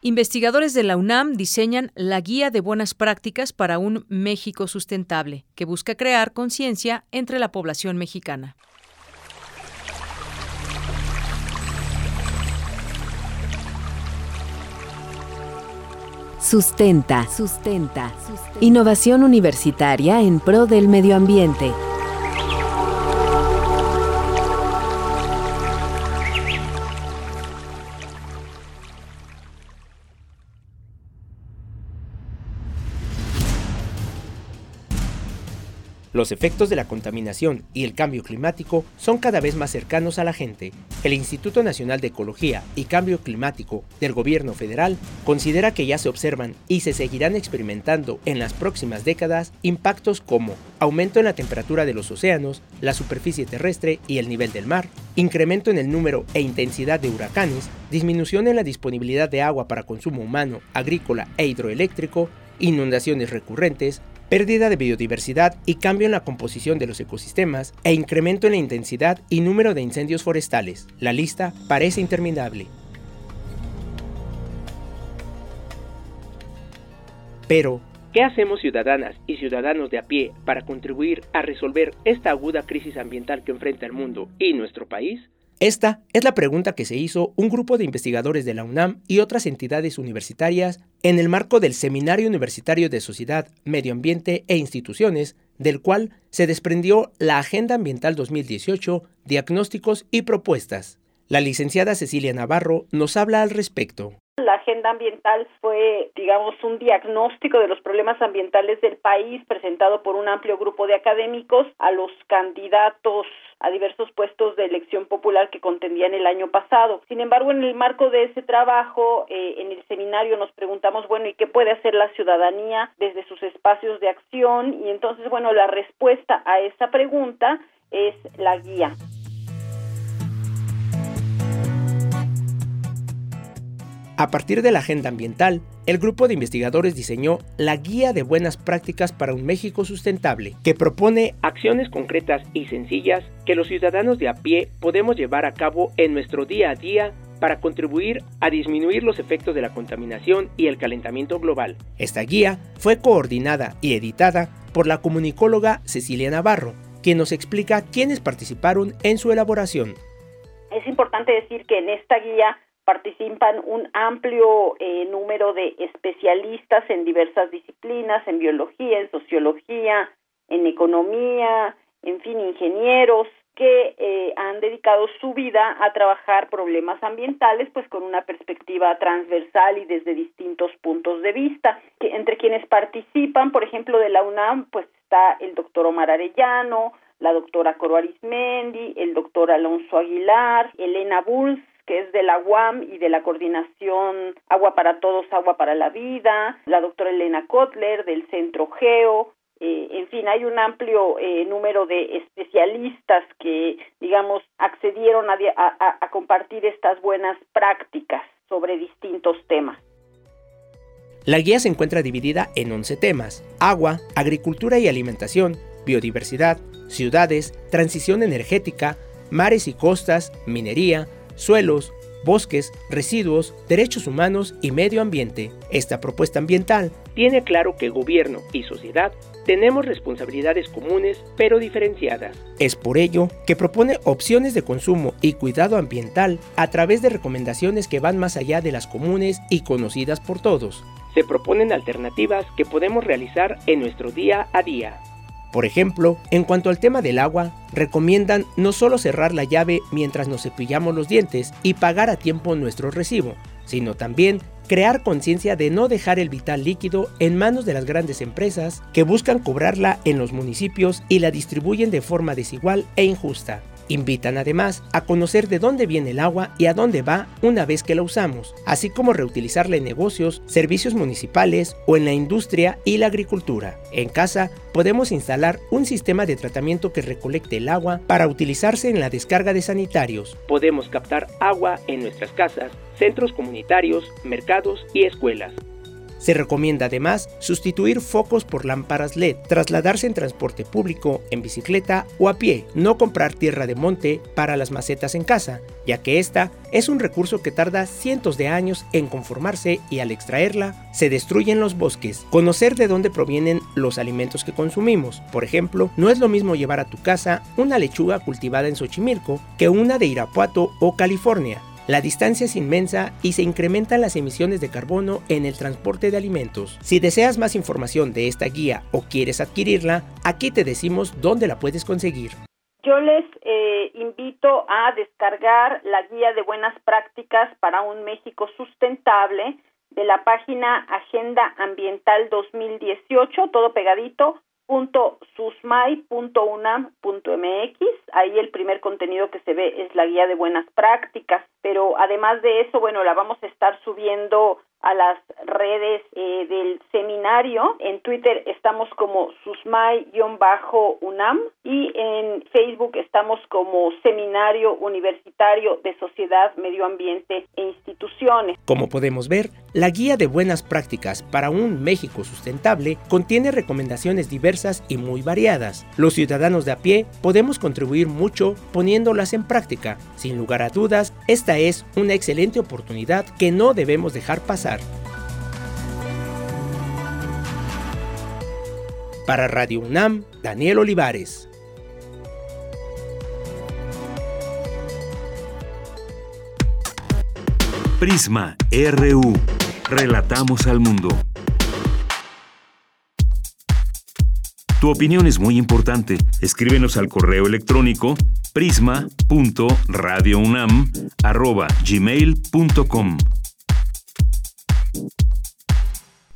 Investigadores de la UNAM diseñan la Guía de Buenas Prácticas para un México Sustentable, que busca crear conciencia entre la población mexicana. Sustenta. Sustenta. Innovación universitaria en pro del medio ambiente. Los efectos de la contaminación y el cambio climático son cada vez más cercanos a la gente. El Instituto Nacional de Ecología y Cambio Climático del Gobierno Federal considera que ya se observan y se seguirán experimentando en las próximas décadas impactos como aumento en la temperatura de los océanos, la superficie terrestre y el nivel del mar, incremento en el número e intensidad de huracanes, disminución en la disponibilidad de agua para consumo humano, agrícola e hidroeléctrico, inundaciones recurrentes, pérdida de biodiversidad y cambio en la composición de los ecosistemas e incremento en la intensidad y número de incendios forestales. La lista parece interminable. Pero, ¿qué hacemos ciudadanas y ciudadanos de a pie para contribuir a resolver esta aguda crisis ambiental que enfrenta el mundo y nuestro país? Esta es la pregunta que se hizo un grupo de investigadores de la UNAM y otras entidades universitarias en el marco del Seminario Universitario de Sociedad, Medio Ambiente e Instituciones, del cual se desprendió la Agenda Ambiental 2018, Diagnósticos y Propuestas. La licenciada Cecilia Navarro nos habla al respecto. La agenda ambiental fue, digamos, un diagnóstico de los problemas ambientales del país presentado por un amplio grupo de académicos a los candidatos a diversos puestos de elección popular que contendían el año pasado. Sin embargo, en el marco de ese trabajo, eh, en el seminario nos preguntamos, bueno, ¿y qué puede hacer la ciudadanía desde sus espacios de acción? Y entonces, bueno, la respuesta a esa pregunta es la guía. A partir de la agenda ambiental, el grupo de investigadores diseñó la Guía de Buenas Prácticas para un México Sustentable, que propone acciones concretas y sencillas que los ciudadanos de a pie podemos llevar a cabo en nuestro día a día para contribuir a disminuir los efectos de la contaminación y el calentamiento global. Esta guía fue coordinada y editada por la comunicóloga Cecilia Navarro, quien nos explica quiénes participaron en su elaboración. Es importante decir que en esta guía participan un amplio eh, número de especialistas en diversas disciplinas, en biología, en sociología, en economía, en fin, ingenieros que eh, han dedicado su vida a trabajar problemas ambientales, pues con una perspectiva transversal y desde distintos puntos de vista. Que entre quienes participan, por ejemplo, de la UNAM, pues está el doctor Omar Arellano, la doctora Coro Arismendi, el doctor Alonso Aguilar, Elena Bulls, que es de la UAM y de la coordinación Agua para Todos, Agua para la Vida, la doctora Elena Kotler del Centro Geo, eh, en fin, hay un amplio eh, número de especialistas que, digamos, accedieron a, compartir estas buenas prácticas sobre distintos temas. La guía se encuentra dividida en 11 temas, agua, agricultura y alimentación, biodiversidad, ciudades, transición energética, mares y costas, minería, suelos, bosques, residuos, derechos humanos y medio ambiente. Esta propuesta ambiental tiene claro que gobierno y sociedad tenemos responsabilidades comunes pero diferenciadas. Es por ello que propone opciones de consumo y cuidado ambiental a través de recomendaciones que van más allá de las comunes y conocidas por todos. Se proponen alternativas que podemos realizar en nuestro día a día. Por ejemplo, en cuanto al tema del agua, recomiendan no solo cerrar la llave mientras nos cepillamos los dientes y pagar a tiempo nuestro recibo, sino también crear conciencia de no dejar el vital líquido en manos de las grandes empresas que buscan cobrarla en los municipios y la distribuyen de forma desigual e injusta. Invitan además a conocer de dónde viene el agua y a dónde va una vez que la usamos, así como reutilizarla en negocios, servicios municipales o en la industria y la agricultura. En casa podemos instalar un sistema de tratamiento que recolecte el agua para utilizarse en la descarga de sanitarios. Podemos captar agua en nuestras casas, centros comunitarios, mercados y escuelas. Se recomienda además sustituir focos por lámparas LED, trasladarse en transporte público, en bicicleta o a pie, no comprar tierra de monte para las macetas en casa, ya que esta es un recurso que tarda cientos de años en conformarse y al extraerla se destruyen los bosques. Conocer de dónde provienen los alimentos que consumimos. Por ejemplo, no es lo mismo llevar a tu casa una lechuga cultivada en Xochimilco que una de Irapuato o California. La distancia es inmensa y se incrementan las emisiones de carbono en el transporte de alimentos. Si deseas más información de esta guía o quieres adquirirla, aquí te decimos dónde la puedes conseguir. Yo les eh, invito a descargar la guía de buenas prácticas para un México sustentable de la página Agenda Ambiental 2018, todo pegadito, susmai.unam.mx. Ahí el primer contenido que se ve es la guía de buenas prácticas, pero además de eso, bueno, la vamos a estar subiendo a las redes eh, del seminario. En Twitter estamos como susmai-unam y en Facebook estamos como Seminario Universitario de Sociedad, Medio Ambiente e Instituciones. Como podemos ver, la guía de buenas prácticas para un México sustentable contiene recomendaciones diversas y muy variadas. Los ciudadanos de a pie podemos contribuir mucho poniéndolas en práctica. Sin lugar a dudas, esta es una excelente oportunidad que no debemos dejar pasar. Para Radio UNAM, Daniel Olivares. Prisma RU. Relatamos al mundo. Tu opinión es muy importante. Escríbenos al correo electrónico prisma.radiounam@gmail.com.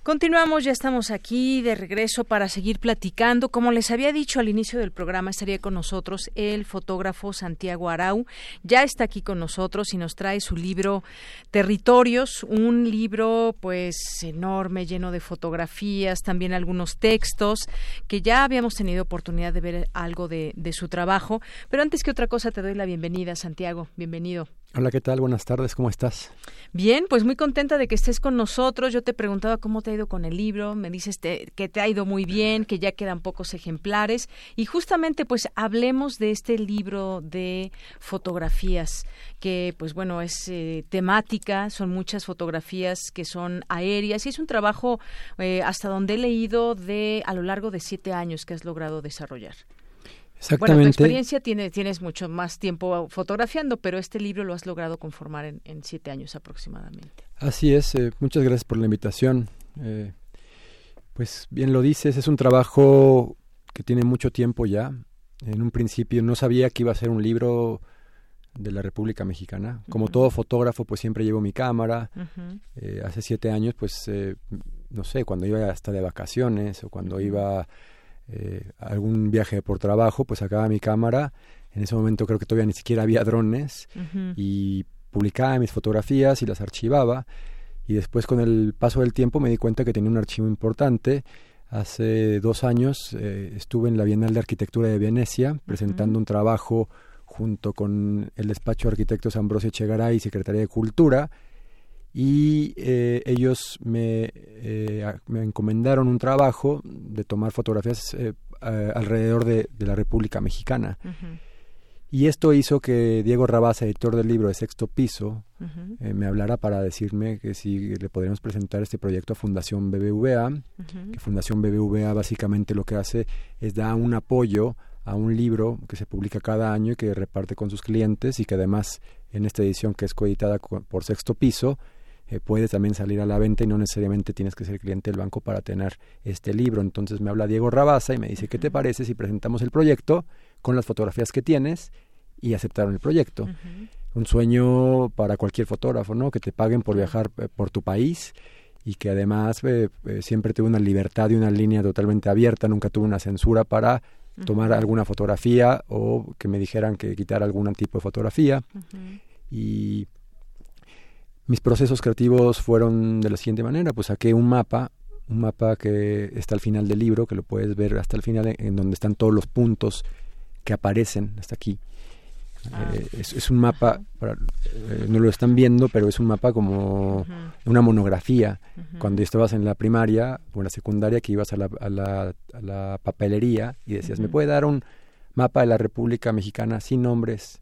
Continuamos, ya estamos aquí de regreso para seguir platicando. Como les había dicho al inicio del programa, estaría con nosotros el fotógrafo Santiago Arau. Ya está aquí con nosotros y nos trae su libro Territorios, un libro pues enorme, lleno de fotografías, también algunos textos, que ya habíamos tenido oportunidad de ver algo de, de su trabajo. Pero antes que otra cosa, te doy la bienvenida, Santiago. Bienvenido. Hola, ¿qué tal? Buenas tardes, ¿cómo estás? Bien, pues muy contenta de que estés con nosotros. Yo te preguntaba cómo te ha ido con el libro, me dices que te ha ido muy bien, que ya quedan pocos ejemplares y justamente pues hablemos de este libro de fotografías que pues bueno es eh, temática, son muchas fotografías que son aéreas y es un trabajo eh, hasta donde he leído de a lo largo de siete años que has logrado desarrollar. Exactamente. Bueno, tu experiencia tiene, tienes mucho más tiempo fotografiando, pero este libro lo has logrado conformar en, en siete años aproximadamente. Así es, eh, muchas gracias por la invitación. Eh, pues bien lo dices, es un trabajo que tiene mucho tiempo ya. En un principio no sabía que iba a ser un libro de la República Mexicana. Como todo fotógrafo, pues siempre llevo mi cámara. eh, hace siete años, pues, no sé, cuando iba hasta de vacaciones o cuando iba eh, algún viaje por trabajo, pues sacaba mi cámara. En ese momento creo que todavía ni siquiera había drones y publicaba mis fotografías y las archivaba. Y después con el paso del tiempo me di cuenta que tenía un archivo importante. Hace dos años eh, estuve en la Bienal de Arquitectura de Venecia presentando un trabajo junto con el despacho de arquitectos Ambrosio Echegaray y Secretaría de Cultura y eh, ellos me, eh, me encomendaron un trabajo de tomar fotografías eh, a- alrededor de, de la República Mexicana. Y esto hizo que Diego Rabasa, editor del libro de Sexto Piso, eh, me hablara para decirme que si le podríamos presentar este proyecto a Fundación BBVA, que Fundación BBVA básicamente lo que hace es dar un apoyo a un libro que se publica cada año y que reparte con sus clientes y que además en esta edición que es coeditada co- por Sexto Piso eh, puede también salir a la venta y no necesariamente tienes que ser cliente del banco para tener este libro. Entonces me habla Diego Rabasa y me dice, ¿qué te parece si presentamos el proyecto con las fotografías que tienes? Y aceptaron el proyecto. Un sueño para cualquier fotógrafo, ¿no? Que te paguen por viajar eh, por tu país y que además eh, siempre tuve una libertad y una línea totalmente abierta, nunca tuve una censura para tomar alguna fotografía o que me dijeran que quitar algún tipo de fotografía. Y mis procesos creativos fueron de la siguiente manera, pues saqué un mapa, un mapa que está al final del libro, que lo puedes ver hasta el final, en donde están todos los puntos que aparecen hasta aquí. Ah. Eh, es, un mapa, eh, no lo están viendo, pero es un mapa como una monografía. Cuando estabas en la primaria o en la secundaria, que ibas a la, a la, a la papelería y decías, ¿me puede dar un mapa de la República Mexicana sin nombres?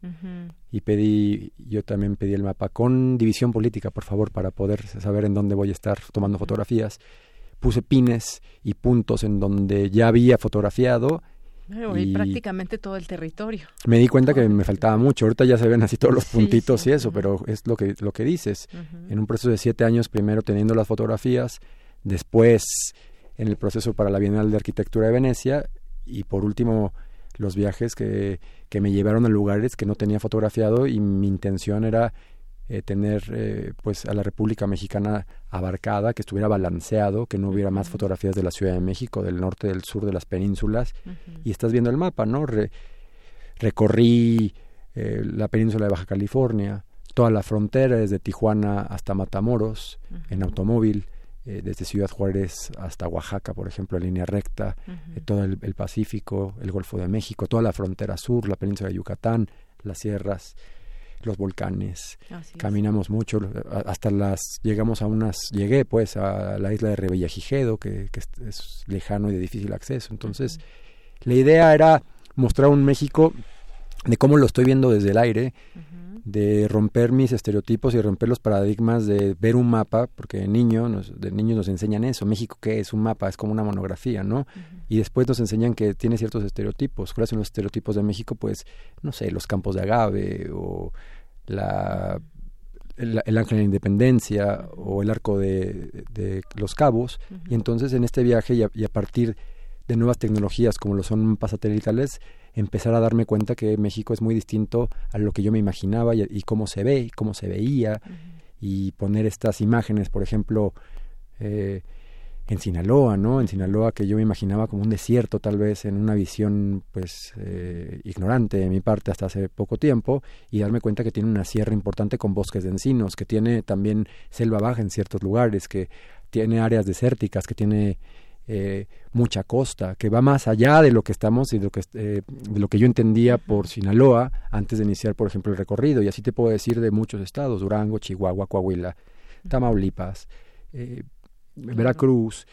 Y pedí, yo también pedí el mapa con división política, por favor, para poder saber en dónde voy a estar tomando fotografías. Puse pines y puntos en donde ya había fotografiado y, prácticamente todo el territorio. Me di cuenta que me faltaba mucho. Ahorita ya se ven así todos los puntitos y eso, pero es lo que, lo que dices. En un proceso de siete años, primero teniendo las fotografías, después en el proceso para la Bienal de Arquitectura de Venecia y por último los viajes que, que me llevaron a lugares que no tenía fotografiado y mi intención era eh, tener eh, pues a la República Mexicana abarcada, que estuviera balanceado, que no hubiera más fotografías de la Ciudad de México, del norte, del sur, de las penínsulas. Y estás viendo el mapa, ¿no? recorrí eh, la península de Baja California, toda la frontera desde Tijuana hasta Matamoros en automóvil. Desde Ciudad Juárez hasta Oaxaca, por ejemplo, en línea recta, todo el, Pacífico, el Golfo de México, toda la frontera sur, la península de Yucatán, las sierras, los volcanes. Caminamos mucho, hasta las llegamos a unas, llegué pues a la isla de Rebellagigedo, que, que es, lejano y de difícil acceso. Entonces, la idea era mostrar un México de cómo lo estoy viendo desde el aire, de romper mis estereotipos y romper los paradigmas de ver un mapa, porque de niño nos, de niños nos enseñan eso, México qué es un mapa, es como una monografía, ¿no? Y después nos enseñan que tiene ciertos estereotipos. ¿Cuáles son los estereotipos de México? Pues, no sé, los campos de agave o la el, Ángel de la Independencia o el Arco de, de los Cabos. Y entonces en este viaje y a, partir de nuevas tecnologías como lo son mapas satelitales, empezar a darme cuenta que México es muy distinto a lo que yo me imaginaba y, cómo se ve, y cómo se veía, y poner estas imágenes, por ejemplo, eh, en Sinaloa, ¿no? En Sinaloa que yo me imaginaba como un desierto tal vez en una visión pues eh, ignorante de mi parte hasta hace poco tiempo y darme cuenta que tiene una sierra importante con bosques de encinos, que tiene también selva baja en ciertos lugares, que tiene áreas desérticas, que tiene eh, mucha costa, que va más allá de lo que estamos y de lo que, eh, de lo que yo entendía por Sinaloa antes de iniciar, por ejemplo, el recorrido. Y así te puedo decir de muchos estados, Durango, Chihuahua, Coahuila, Tamaulipas, eh, Veracruz,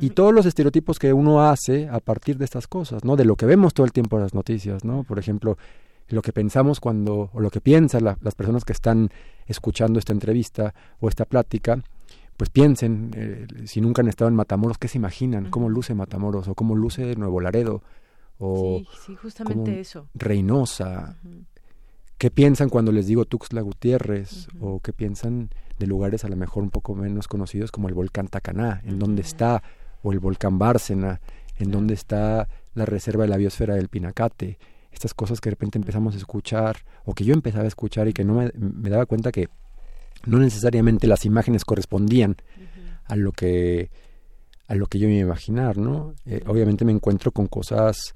y todos los estereotipos que uno hace a partir de estas cosas, ¿no? De lo que vemos todo el tiempo en las noticias, ¿no? Por ejemplo, lo que pensamos cuando, o lo que piensan las personas que están escuchando esta entrevista o esta plática, pues piensen, eh, si nunca han estado en Matamoros, ¿qué se imaginan? ¿Cómo luce Matamoros? ¿O cómo luce Nuevo Laredo? O sí, justamente eso. Reynosa. ¿Qué piensan cuando les digo Tuxtla Gutiérrez? ¿O qué piensan de lugares a lo mejor un poco menos conocidos como el volcán Tacaná? ¿En dónde está? O el volcán Bárcena, ¿en dónde está la reserva de la biosfera del Pinacate? Estas cosas que de repente empezamos a escuchar, o que yo empezaba a escuchar y que no me, daba cuenta que no necesariamente las imágenes correspondían a lo que a lo que yo me iba a imaginar, ¿no? Eh, obviamente me encuentro con cosas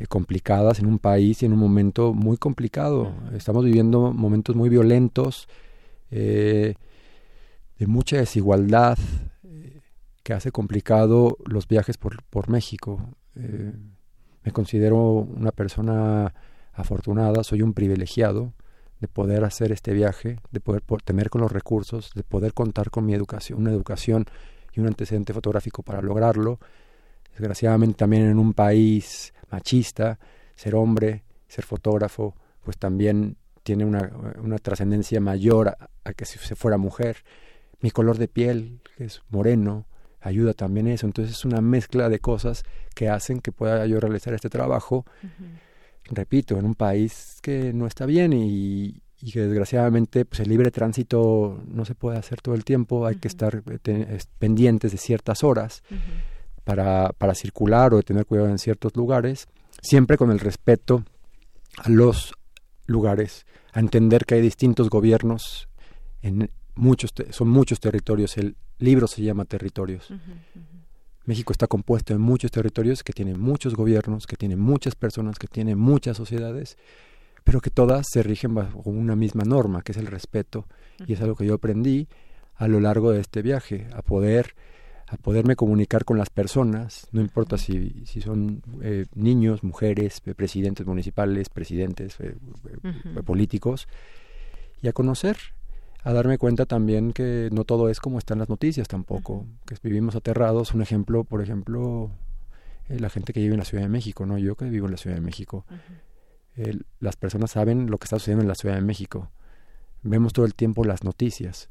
eh, complicadas en un país y en un momento muy complicado. Estamos viviendo momentos muy violentos, eh, de mucha desigualdad, eh, que hace complicado los viajes por, por México. me considero una persona afortunada, soy un privilegiado de poder hacer este viaje, de poder tener con los recursos, de poder contar con mi educación, una educación y un antecedente fotográfico para lograrlo. Desgraciadamente también en un país machista, ser hombre, ser fotógrafo, pues también tiene una, una trascendencia mayor a, que si se fuera mujer. Mi color de piel, que es moreno, ayuda también eso. Entonces es una mezcla de cosas que hacen que pueda yo realizar este trabajo, repito, en un país que no está bien y, y que desgraciadamente pues el libre tránsito no se puede hacer todo el tiempo, hay que estar eh, pendientes de ciertas horas para, para circular o tener cuidado en ciertos lugares, siempre con el respeto a los lugares, a entender que hay distintos gobiernos en muchos son muchos territorios, el libro se llama Territorios. México está compuesto de muchos territorios que tienen muchos gobiernos, que tienen muchas personas, que tienen muchas sociedades, pero que todas se rigen bajo una misma norma, que es el respeto, y es algo que yo aprendí a lo largo de este viaje, a poder a poderme comunicar con las personas, no importa si, si son eh, niños, mujeres, eh, presidentes municipales, presidentes eh, políticos, y a conocer a darme cuenta también que no todo es como están las noticias tampoco, que vivimos aterrados. Un ejemplo, por ejemplo, eh, la gente que vive en la Ciudad de México, ¿no? Yo que vivo en la Ciudad de México. las personas saben lo que está sucediendo en la Ciudad de México. Vemos todo el tiempo las noticias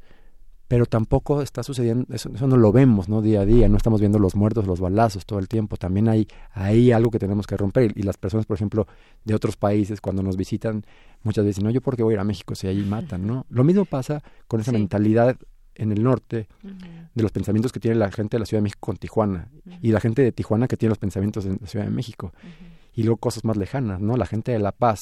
pero tampoco está sucediendo, eso, no lo vemos, ¿no? Día a día, no estamos viendo los muertos, los balazos todo el tiempo, también hay, hay algo que tenemos que romper y las personas, por ejemplo, de otros países cuando nos visitan, muchas veces, no, yo por qué voy a ir a México si ahí matan, ¿no? Lo mismo pasa con esa mentalidad en el norte de los pensamientos que tiene la gente de la Ciudad de México con Tijuana y la gente de Tijuana que tiene los pensamientos en la Ciudad de México y luego cosas más lejanas, ¿no? La gente de La Paz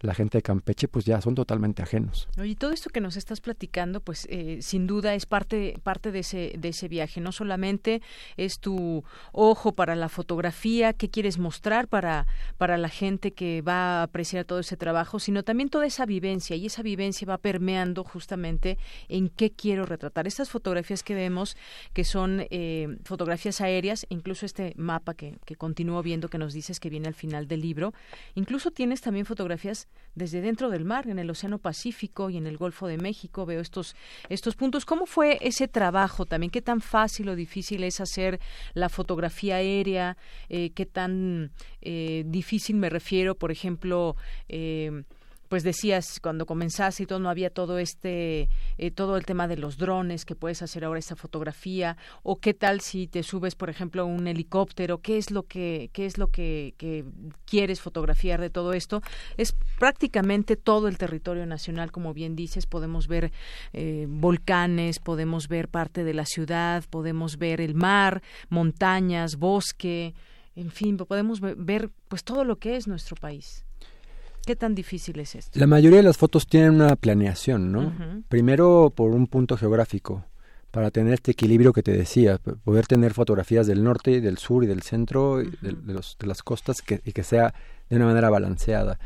la gente de Campeche pues ya son totalmente ajenos. Y todo esto que nos estás platicando pues eh, sin duda es parte parte de ese de ese viaje, no solamente es tu ojo para la fotografía, qué quieres mostrar para para la gente que va a apreciar todo ese trabajo, sino también toda esa vivencia y esa vivencia va permeando justamente en qué quiero retratar. Estas fotografías que vemos que son eh, fotografías aéreas, incluso este mapa que, que continúo viendo que nos dices que viene al final del libro, incluso tienes también fotografías desde dentro del mar, en el Océano Pacífico y en el Golfo de México. Veo estos, estos puntos. ¿Cómo fue ese trabajo también? ¿Qué tan fácil o difícil es hacer la fotografía aérea? Eh, ¿Qué tan eh, difícil me refiero, por ejemplo, eh, pues decías cuando comenzaste y todo no había todo este eh, todo el tema de los drones que puedes hacer ahora esta fotografía o qué tal si te subes por ejemplo un helicóptero qué es lo que qué es lo que, quieres fotografiar de todo esto. Es prácticamente todo el territorio nacional como bien dices podemos ver eh, volcanes podemos ver parte de la ciudad podemos ver el mar montañas bosque en fin podemos ver pues todo lo que es nuestro país ¿Qué tan difícil es esto? La mayoría de las fotos tienen una planeación, ¿no? Primero por un punto geográfico, para tener este equilibrio que te decía, poder tener fotografías del norte, del sur y del centro, de, los, de, las costas que, y que sea de una manera balanceada.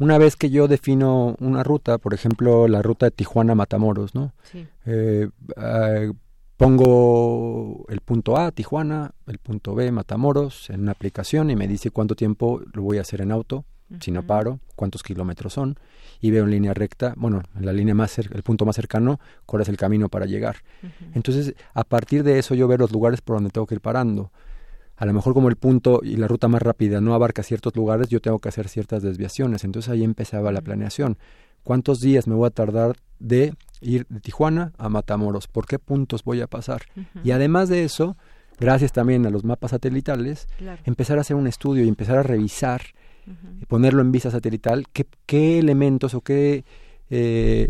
Una vez que yo defino una ruta, por ejemplo, la ruta de Tijuana-Matamoros, ¿no? Sí. Eh, ah, pongo el punto A, Tijuana, el punto B, Matamoros, en una aplicación y me dice cuánto tiempo lo voy a hacer en auto si no paro, cuántos kilómetros son, y veo en línea recta, bueno, en la línea más el punto más cercano, cuál es el camino para llegar. Entonces, a partir de eso yo veo los lugares por donde tengo que ir parando. A lo mejor como el punto y la ruta más rápida no abarca ciertos lugares, yo tengo que hacer ciertas desviaciones. Entonces ahí empezaba la planeación. ¿Cuántos días me voy a tardar de ir de Tijuana a Matamoros? ¿Por qué puntos voy a pasar? Y además de eso, gracias también a los mapas satelitales, empezar a hacer un estudio y empezar a revisar ponerlo en vista satelital, qué, qué elementos o qué, eh,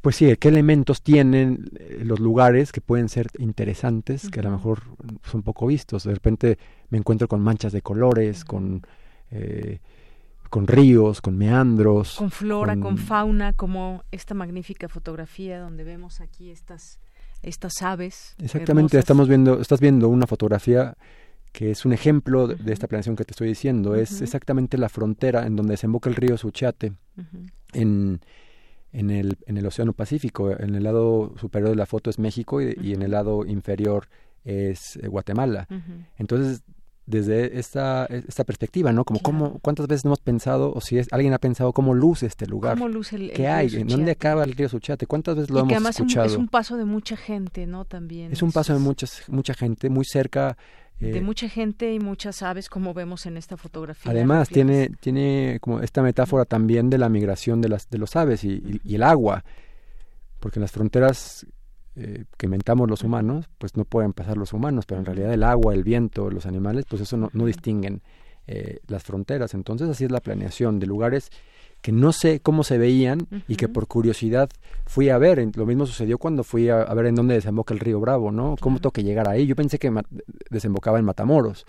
pues sí, qué elementos tienen eh, los lugares que pueden ser interesantes, que a lo mejor son poco vistos. De repente me encuentro con manchas de colores, con... Eh, con ríos, con meandros. Con flora, con... fauna, como esta magnífica fotografía donde vemos aquí estas, estas aves. Exactamente, estamos viendo, estás viendo una fotografía que es un ejemplo de, esta planeación que te estoy diciendo. Es exactamente la frontera en donde desemboca el río Suchiate, en, en, el, en el Océano Pacífico. En el lado superior de la foto es México y, en el lado inferior es eh, Guatemala. Entonces, desde esta, esta perspectiva, ¿no? Como cómo, cuántas veces hemos pensado, o si es, alguien ha pensado cómo luce este lugar. ¿Cómo luce el, ¿Qué hay? ¿En dónde acaba el río Suchiate? ¿Cuántas veces lo hemos escuchado? Es un, paso de mucha gente, ¿no? También. Es un paso de muchas, mucha gente, muy cerca de eh, mucha gente y muchas aves como vemos en esta fotografía. Además tiene tiene como esta metáfora también de la migración de las de los aves y, el agua, porque en las fronteras eh, que inventamos los humanos, pues no pueden pasar los humanos, pero en realidad el agua, el viento, los animales, pues eso no, no distinguen eh, las fronteras. Entonces así es la planeación de lugares que no sé cómo se veían y que por curiosidad fui a ver. Lo mismo sucedió cuando fui a, ver en dónde desemboca el río Bravo, ¿no? ¿Cómo tengo que llegar ahí? Yo pensé que desembocaba en Matamoros.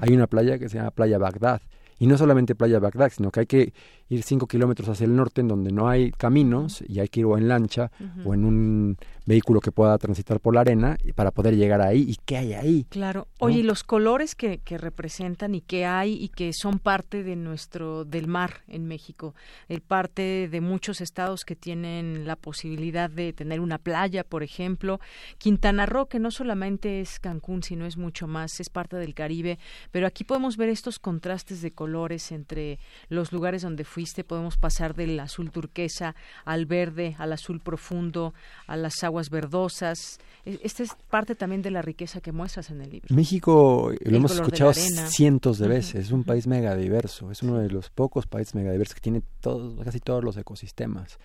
Hay una playa que se llama Playa Bagdad. Y no solamente Playa Bagdad, sino que hay que ir cinco kilómetros hacia el norte en donde no hay caminos y hay que ir o en lancha o en un vehículo que pueda transitar por la arena para poder llegar ahí. ¿Y qué hay ahí? Claro. Oye, y los colores que, que, representan y que hay y que son parte de nuestro, del mar en México, el parte de muchos estados que tienen la posibilidad de tener una playa, por ejemplo. Quintana Roo, que no solamente es Cancún, sino es mucho más, es parte del Caribe, pero aquí podemos ver estos contrastes de colores entre los lugares donde fuiste, podemos pasar del azul turquesa al verde, al azul profundo, a las aguas verdosas. E, esta es parte también de la riqueza que muestras en el libro. México, lo hemos escuchado cientos de veces, es un país megadiverso, es uno de los pocos países megadiversos que tiene todos, casi todos los ecosistemas.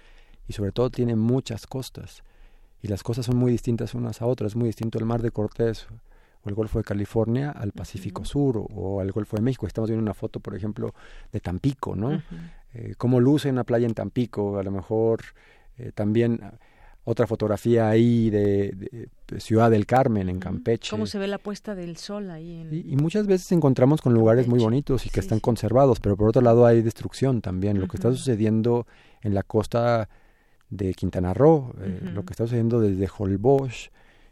Y sobre todo tiene muchas costas. Y las costas son muy distintas unas a otras, es muy distinto el mar de Cortés o el Golfo de California al Pacífico Sur o, al Golfo de México. Estamos viendo una foto, por ejemplo, de Tampico, ¿no? Eh, cómo luce una playa en Tampico, a lo mejor eh, también otra fotografía ahí de, Ciudad del Carmen, en Campeche. ¿Cómo se ve la puesta del sol ahí? Y, muchas veces encontramos con lugares muy bonitos y que están conservados, pero por otro lado hay destrucción también. Lo que está sucediendo en la costa de Quintana Roo, eh, lo que está sucediendo desde Holbox,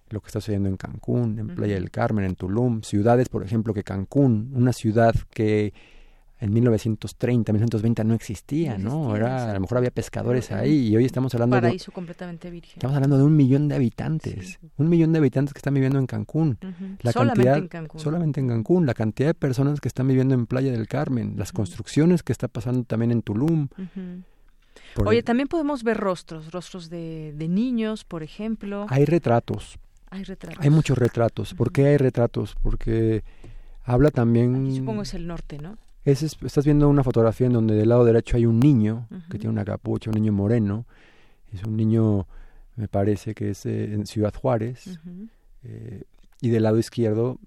lo que está sucediendo en Cancún, en Playa del Carmen, en Tulum, ciudades, por ejemplo, que Cancún, una ciudad que en 1930, 1920 no existía, ¿no? Era, a lo mejor había pescadores ahí y hoy estamos hablando de... Paraíso completamente virgen. Estamos hablando de un millón de habitantes, un millón de habitantes que están viviendo en Cancún. la solamente cantidad, en Cancún. Solamente en Cancún. La cantidad de personas que están viviendo en Playa del Carmen, las construcciones que está pasando también en Tulum. Oye, también podemos ver rostros, rostros de, de niños, por ejemplo. Hay retratos. Hay retratos. Hay muchos retratos. ¿Por qué hay retratos? Porque habla también... supongo es el norte, ¿no? estás viendo una fotografía en donde del lado derecho hay un niño que tiene una capucha, un niño moreno. Es un niño, me parece que es eh, en Ciudad Juárez. Eh, y del lado izquierdo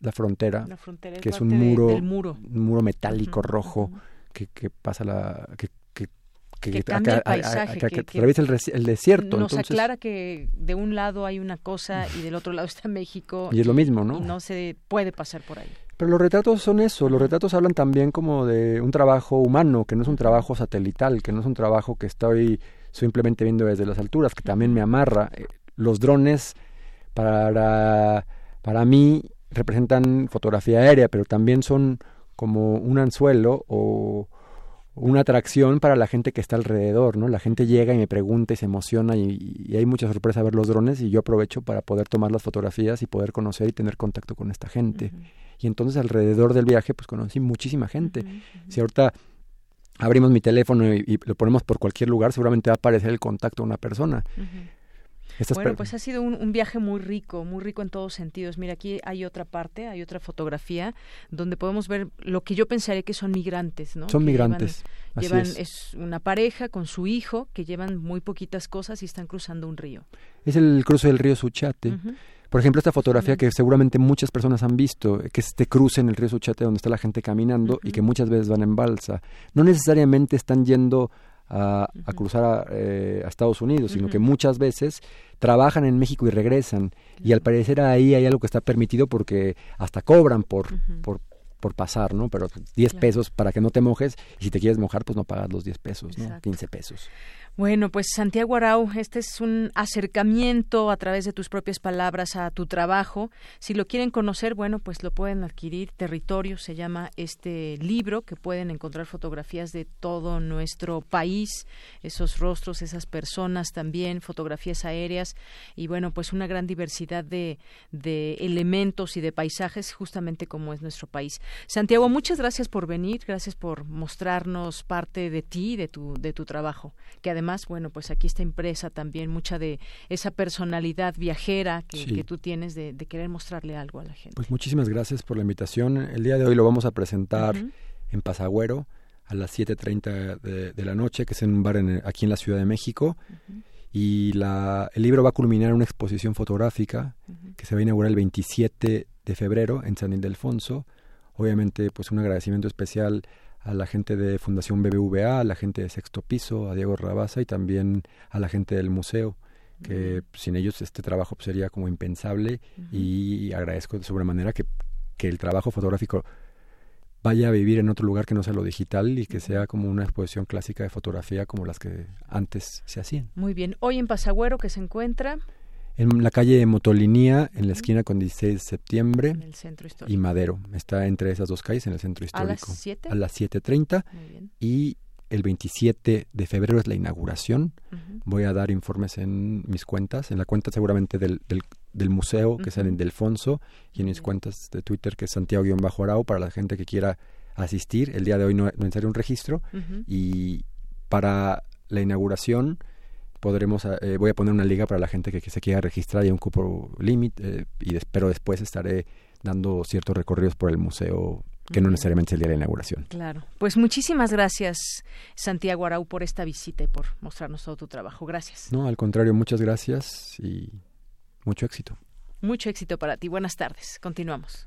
la frontera, que es un muro, un muro metálico rojo que, que, pasa la que, que, que, cambia el paisaje, que, atraviesa el, desierto. Nos aclara que de un lado hay una cosa y del otro lado está México. Y es lo mismo, ¿no? Y no se puede pasar por ahí. Pero los retratos son eso, los retratos hablan también como de un trabajo humano, que no es un trabajo satelital, que no es un trabajo que estoy simplemente viendo desde las alturas, que también me amarra. Eh, los drones para, para mí representan fotografía aérea, pero también son como un anzuelo o una atracción para la gente que está alrededor, ¿no? La gente llega y me pregunta y se emociona y, hay mucha sorpresa ver los drones y yo aprovecho para poder tomar las fotografías y poder conocer y tener contacto con esta gente. Y entonces alrededor del viaje pues conocí muchísima gente. Si ahorita abrimos mi teléfono y, lo ponemos por cualquier lugar, seguramente va a aparecer el contacto de una persona bueno, pues ha sido un, viaje muy rico, muy rico en todos sentidos. Mira, aquí hay otra parte, hay otra fotografía donde podemos ver lo que yo pensaría que son migrantes, ¿no? Son migrantes. Llevan, es. una pareja con su hijo que llevan muy poquitas cosas y están cruzando un río. Es el cruce del río Suchate. Por ejemplo, esta fotografía que seguramente muchas personas han visto, que es este cruce en el río Suchate donde está la gente caminando y que muchas veces van en balsa. No necesariamente están yendo a, cruzar eh, a, Estados Unidos, sino que muchas veces trabajan en México y regresan. Y al parecer ahí hay algo que está permitido porque hasta cobran por, por, por pasar, ¿no? Pero 10 pesos para que no te mojes y si te quieres mojar, pues no pagas los 10 pesos, ¿no? 15 pesos. Bueno, pues Santiago Arau, este es un acercamiento a través de tus propias palabras a tu trabajo. Si lo quieren conocer, bueno, pues lo pueden adquirir. Territorio se llama este libro, que pueden encontrar fotografías de todo nuestro país, esos rostros, esas personas también, fotografías aéreas y bueno, pues una gran diversidad de, de elementos y de paisajes, justamente como es nuestro país. Santiago, muchas gracias por venir, gracias por mostrarnos parte de ti, de tu, de tu trabajo, que además además, bueno, pues aquí está impresa también mucha de esa personalidad viajera que, tú tienes de, querer mostrarle algo a la gente. Pues muchísimas gracias por la invitación. El día de hoy lo vamos a presentar en Pasagüero a las 7.30 de, de, la noche, que es en un bar aquí en la Ciudad de México. Y la, el libro va a culminar en una exposición fotográfica que se va a inaugurar el 27 de febrero en San Ildefonso. Obviamente, pues un agradecimiento especial a la gente de Fundación BBVA, a la gente de Sexto Piso, a Diego Rabasa y también a la gente del museo que sin ellos este trabajo sería como impensable y agradezco de sobremanera que, que el trabajo fotográfico vaya a vivir en otro lugar que no sea lo digital y que sea como una exposición clásica de fotografía como las que antes se hacían. Muy bien. Hoy en Pasagüero, que se encuentra? En la calle Motolinía, en la esquina con 16 de septiembre. En el centro histórico. Y Madero. Está entre esas dos calles en el centro histórico. ¿A las 7? A las 7.30. Y el 27 de febrero es la inauguración. Voy a dar informes en mis cuentas, en la cuenta seguramente del, del, museo, que es en Delfonso, y en mis cuentas de Twitter, que es Santiago-Arau, para la gente que quiera asistir. El día de hoy no, no un registro. Y para la inauguración podremos eh, voy a poner una liga para la gente que, se quiera registrar y un cupo límite eh, y pero después estaré dando ciertos recorridos por el museo que no necesariamente es el día de la inauguración. Claro. Pues muchísimas gracias, Santiago Arau, por esta visita y por mostrarnos todo tu trabajo. Gracias. No, al contrario, muchas gracias y mucho éxito. Mucho éxito para ti. Buenas tardes. Continuamos.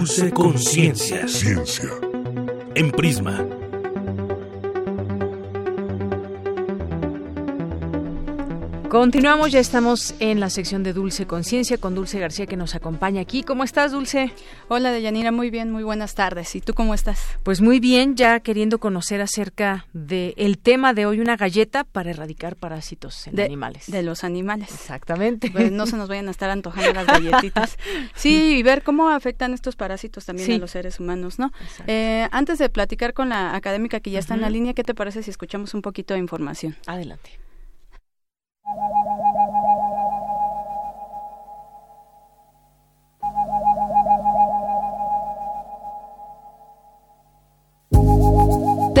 Dulce Conciencia. Ciencia. En Prisma. Continuamos, ya estamos en la sección de Dulce Conciencia con Dulce García que nos acompaña aquí. ¿Cómo estás, Dulce? Hola, Deyanira, muy bien, muy buenas tardes. ¿Y tú cómo estás? Pues muy bien, ya queriendo conocer acerca del tema de hoy, una galleta para erradicar parásitos en animales. De los animales. Exactamente. Pues no se nos vayan a estar antojando las galletitas. (laughs) Sí, y ver cómo afectan estos parásitos también a los seres humanos, ¿no? Eh, antes de platicar con la académica que ya está en la línea, ¿qué te parece si escuchamos un poquito de información? Adelante.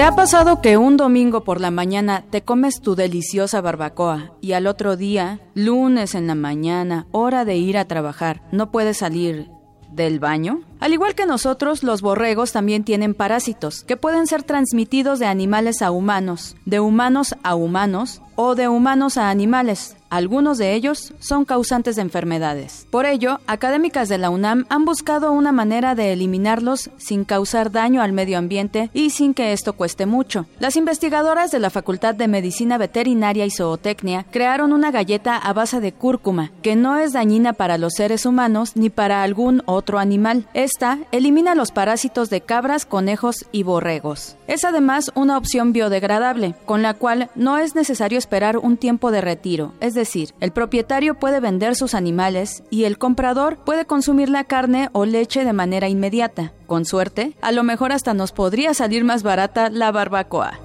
¿Te ha pasado que un domingo por la mañana te comes tu deliciosa barbacoa y al otro día, lunes en la mañana, hora de ir a trabajar, no puedes salir del baño? Al igual que nosotros, los borregos también tienen parásitos que pueden ser transmitidos de animales a humanos, de humanos a humanos o de humanos a animales. Algunos de ellos son causantes de enfermedades. Por ello, académicas de la UNAM han buscado una manera de eliminarlos sin causar daño al medio ambiente y sin que esto cueste mucho. Las investigadoras de la Facultad de Medicina Veterinaria y Zootecnia crearon una galleta a base de cúrcuma, que no es dañina para los seres humanos ni para algún otro animal. Esta elimina los parásitos de cabras, conejos y borregos. Es además una opción biodegradable, con la cual no es necesario esperar un tiempo de retiro, es decir, el propietario puede vender sus animales y el comprador puede consumir la carne o leche de manera inmediata. Con suerte, a lo mejor hasta nos podría salir más barata la barbacoa.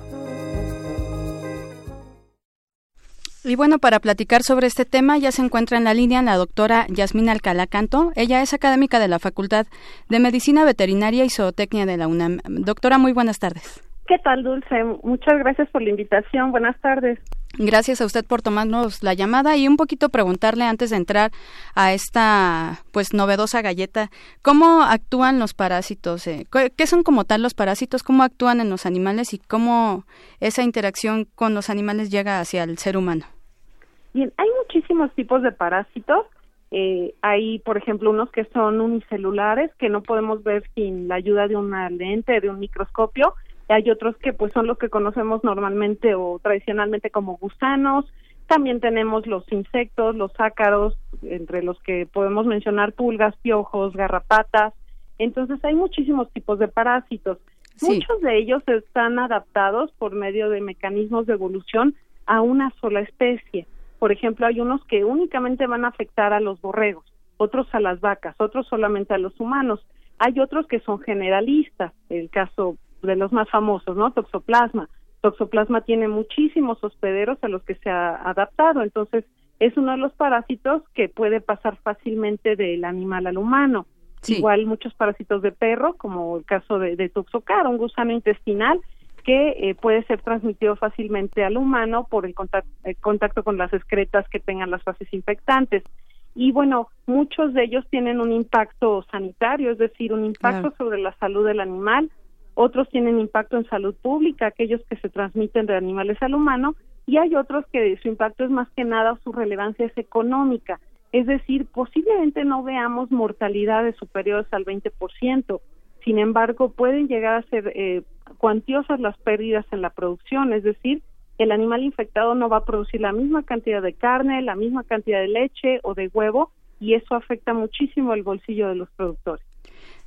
Y bueno, para platicar sobre este tema ya se encuentra en la línea la doctora Yasmina Alcalá Canto. Ella es académica de la Facultad de Medicina Veterinaria y Zootecnia de la UNAM. Doctora, muy buenas tardes. ¿Qué tal, Dulce? Muchas gracias por la invitación. Buenas tardes. Gracias a usted por tomarnos la llamada y un poquito preguntarle antes de entrar a esta pues novedosa galleta, ¿cómo actúan los parásitos? Eh, ¿Qué son como tal los parásitos? ¿Cómo actúan en los animales y cómo esa interacción con los animales llega hacia el ser humano? Bien, hay muchísimos tipos de parásitos. Eh, hay, por ejemplo, unos que son unicelulares que no podemos ver sin la ayuda de una lente, de un microscopio. Hay otros que pues son los que conocemos normalmente o tradicionalmente como gusanos. También tenemos los insectos, los ácaros, entre los que podemos mencionar pulgas, piojos, garrapatas. Entonces hay muchísimos tipos de parásitos. Muchos de ellos están adaptados por medio de mecanismos de evolución a una sola especie. Por ejemplo, hay unos que únicamente van a afectar a los borregos, otros a las vacas, otros solamente a los humanos. Hay otros que son generalistas, el caso de los más famosos, ¿no? Toxoplasma. Toxoplasma tiene muchísimos hospederos a los que se ha adaptado, entonces es uno de los parásitos que puede pasar fácilmente del animal al humano. Igual muchos parásitos de perro, como el caso de, de Toxocar, un gusano intestinal que eh, puede ser transmitido fácilmente al humano por el contacto, el contacto con las excretas que tengan las fases infectantes. Y bueno, muchos de ellos tienen un impacto sanitario, es decir, un impacto sobre la salud del animal, otros tienen impacto en salud pública, aquellos que se transmiten de animales al humano, y hay otros que su impacto es más que nada su relevancia es económica, es decir, posiblemente no veamos mortalidades superiores al 20%, sin embargo, pueden llegar a ser eh, cuantiosas las pérdidas en la producción, es decir, el animal infectado no va a producir la misma cantidad de carne, la misma cantidad de leche o de huevo, y eso afecta muchísimo el bolsillo de los productores.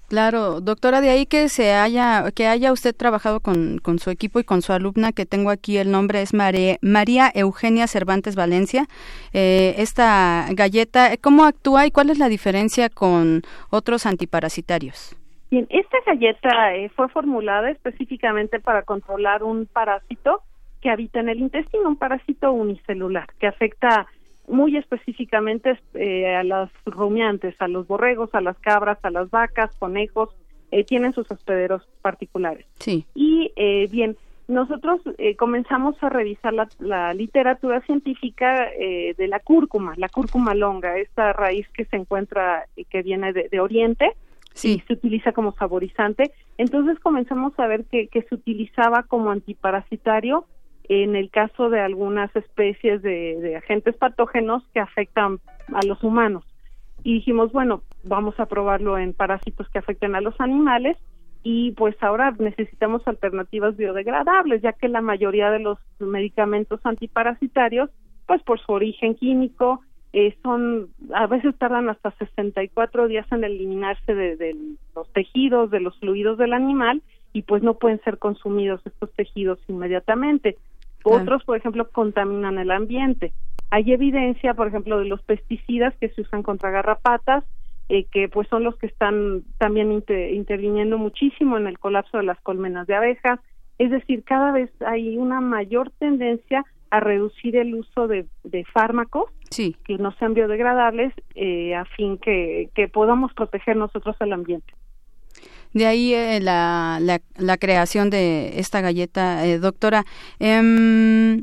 Claro, doctora, de ahí que se haya, que haya usted trabajado con, con su equipo y con su alumna, que tengo aquí el nombre es María, Eugenia Cervantes Valencia. Eh, esta galleta, ¿cómo actúa y cuál es la diferencia con otros antiparasitarios? Bien, esta galleta eh, fue formulada específicamente para controlar un parásito que habita en el intestino, un parásito unicelular que afecta muy específicamente eh, a los rumiantes, a los borregos, a las cabras, a las vacas, conejos, eh, tienen sus hospederos particulares. Sí. Y eh, bien, nosotros eh, comenzamos a revisar la, la literatura científica eh, de la cúrcuma, la cúrcuma longa, esta raíz que se encuentra, y que viene de, de Oriente, sí. y se utiliza como saborizante. Entonces comenzamos a ver que, que se utilizaba como antiparasitario en el caso de algunas especies de, agentes patógenos que afectan a los humanos. Y dijimos, bueno, vamos a probarlo en parásitos que afecten a los animales y pues ahora necesitamos alternativas biodegradables, ya que la mayoría de los medicamentos antiparasitarios, pues por su origen químico, eh, son a veces tardan hasta 64 días en eliminarse de, de, los tejidos, de los fluidos del animal y pues no pueden ser consumidos estos tejidos inmediatamente. Otros, por ejemplo, contaminan el ambiente. Hay evidencia, por ejemplo, de los pesticidas que se usan contra garrapatas, eh, que pues son los que están también interviniendo muchísimo en el colapso de las colmenas de abejas. Es decir, cada vez hay una mayor tendencia a reducir el uso de, fármacos que no sean biodegradables eh, a fin que, que podamos proteger nosotros el ambiente. De ahí eh, la, la, creación de esta galleta, eh, doctora. Eh,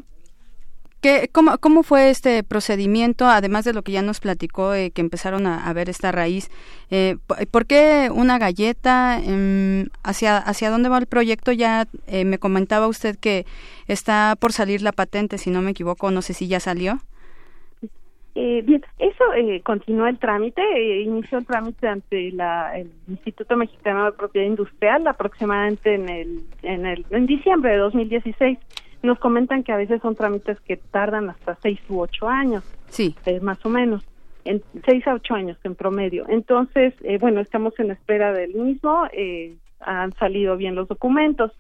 ¿qué, cómo, ¿Cómo fue este procedimiento, además de lo que ya nos platicó, eh, que empezaron a, ver esta raíz? Eh, ¿Por qué una galleta? Em, ¿hacia, ¿Hacia dónde va el proyecto? Ya me comentaba usted que está por salir la patente, si no me equivoco, no sé si ya salió. Eh, bien, eso eh, continuó el trámite, eh, inició el trámite ante la, el Instituto Mexicano de Propiedad Industrial aproximadamente en el, en el en diciembre de 2016. Nos comentan que a veces son trámites que tardan hasta seis u ocho años, sí, eh, más o menos, en seis a ocho años en promedio. Entonces, eh, bueno, estamos en espera del mismo, eh, han salido bien los documentos,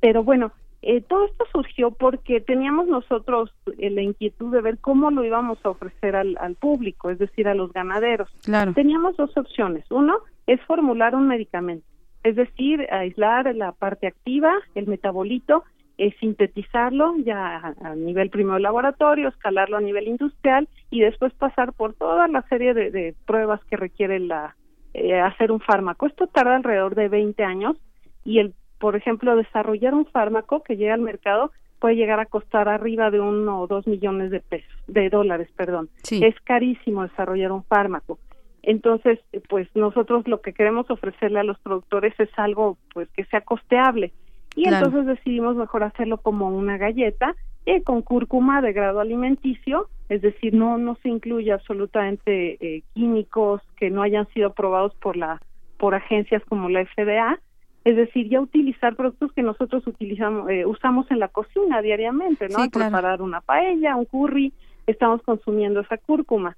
pero bueno, eh, todo esto surgió porque teníamos nosotros eh, la inquietud de ver cómo lo íbamos a ofrecer al, al público, es decir, a los ganaderos. Claro. Teníamos dos opciones. Uno es formular un medicamento, es decir, aislar la parte activa, el metabolito, eh, sintetizarlo ya a, a, nivel primero laboratorio, escalarlo a nivel industrial y después pasar por toda la serie de, de pruebas que requiere la, eh, hacer un fármaco. Esto tarda alrededor de 20 años y el por ejemplo, desarrollar un fármaco que llegue al mercado puede llegar a costar arriba de uno o dos millones de pesos, de dólares, perdón. Es carísimo desarrollar un fármaco. Entonces, pues nosotros lo que queremos ofrecerle a los productores es algo pues que sea costeable. Y Claro. entonces decidimos mejor hacerlo como una galleta eh, con cúrcuma de grado alimenticio, es decir, no no se incluye absolutamente eh, químicos que no hayan sido aprobados por la por agencias como la FDA, es decir, ya utilizar productos que nosotros utilizamos eh, usamos en la cocina diariamente, ¿no? Sí, Al claro. preparar una paella, un curry, estamos consumiendo esa cúrcuma.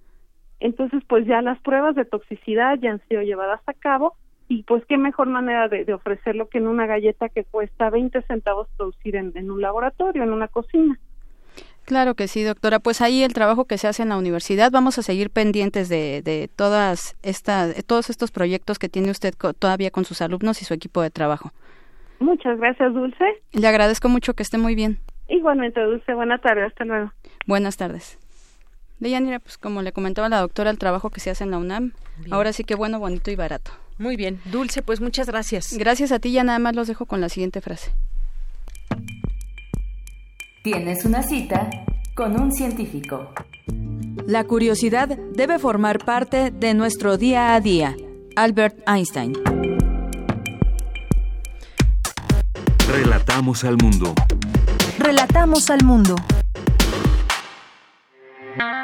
Entonces, pues ya las pruebas de toxicidad ya han sido llevadas a cabo y pues qué mejor manera de, de ofrecerlo que en una galleta que cuesta 20 centavos producir en, en un laboratorio, en una cocina. Claro que sí, doctora. Pues ahí el trabajo que se hace en la universidad, vamos a seguir pendientes de, de todas esta, de todos estos proyectos que tiene usted co- todavía con sus alumnos y su equipo de trabajo. Muchas gracias, Dulce. Le agradezco mucho que esté muy bien. Igualmente, Dulce, buena tarde, hasta luego. Buenas tardes. De Yanira, pues como le comentaba la doctora, el trabajo que se hace en la UNAM, ahora sí que bueno, bonito y barato. Muy bien. Dulce, pues muchas gracias. Gracias a ti, ya nada más los dejo con la siguiente frase. Tienes una cita con un científico. La curiosidad debe formar parte de nuestro día a día. Albert Einstein. Relatamos al mundo. Relatamos al mundo.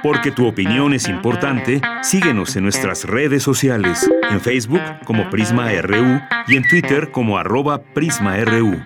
Porque tu opinión es importante, síguenos en nuestras redes sociales, en Facebook como Prisma RU y en Twitter como arroba PrismaRU.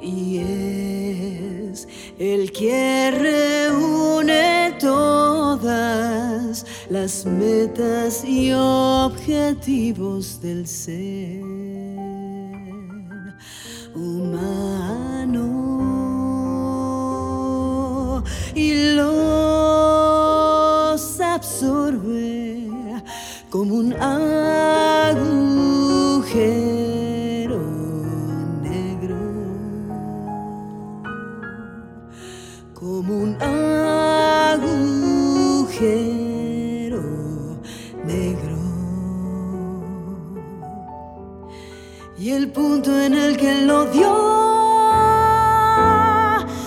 Y es el que reúne todas las metas y objetivos del ser humano. Y los absorbe como un agujero en el que lo dio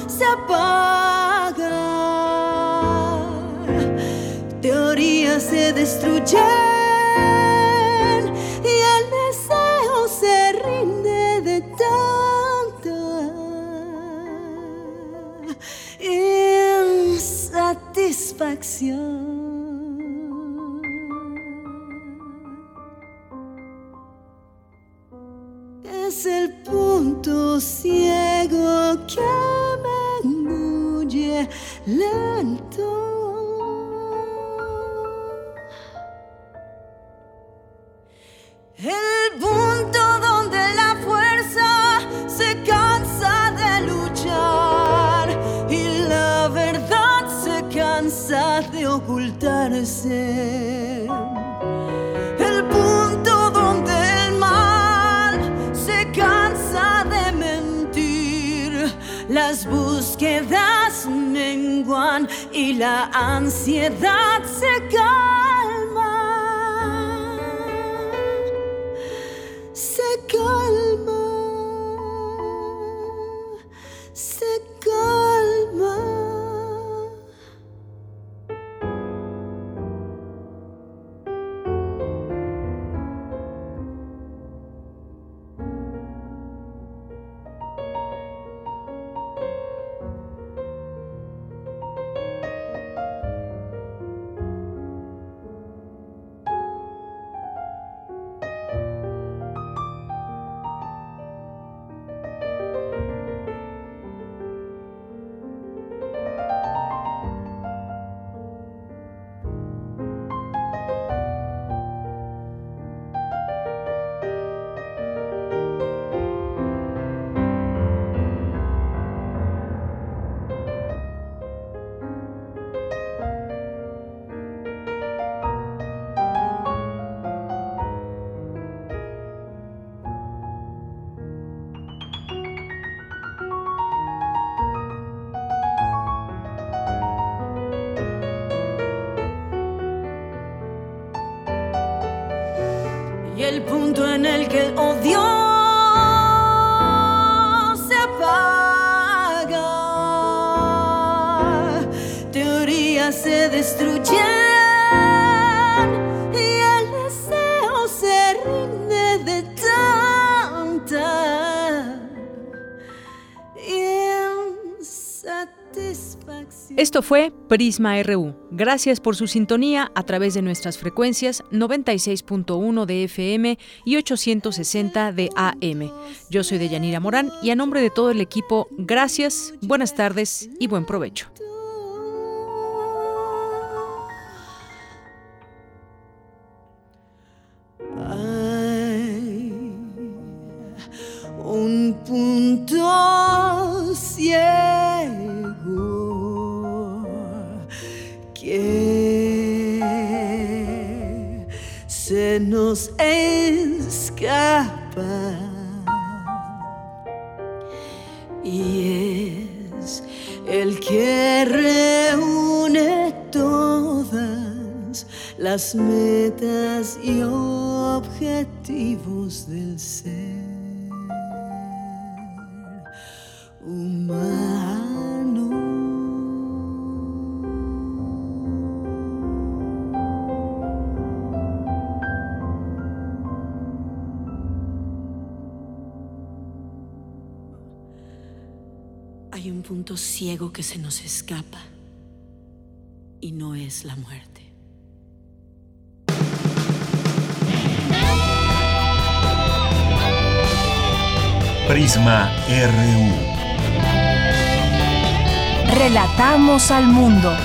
se apaga. Teorías se destruyen y el deseo se rinde de tanta insatisfacción. Punto ciego que me engulle lento. El punto donde la fuerza se cansa de luchar y la verdad se cansa de ocultarse. Y la ansiedad se calma. Esto fue Prisma RU. Gracias por su sintonía a través de nuestras frecuencias 96.1 de FM y 860 de AM. Yo soy Deyanira Morán y a nombre de todo el equipo, gracias, buenas tardes y buen provecho. un punto ciego que se nos escapa y es el que reúne todas las metas y objetivos del ser humano. Punto ciego que se nos escapa y no es la muerte. Prisma RU. Relatamos al mundo.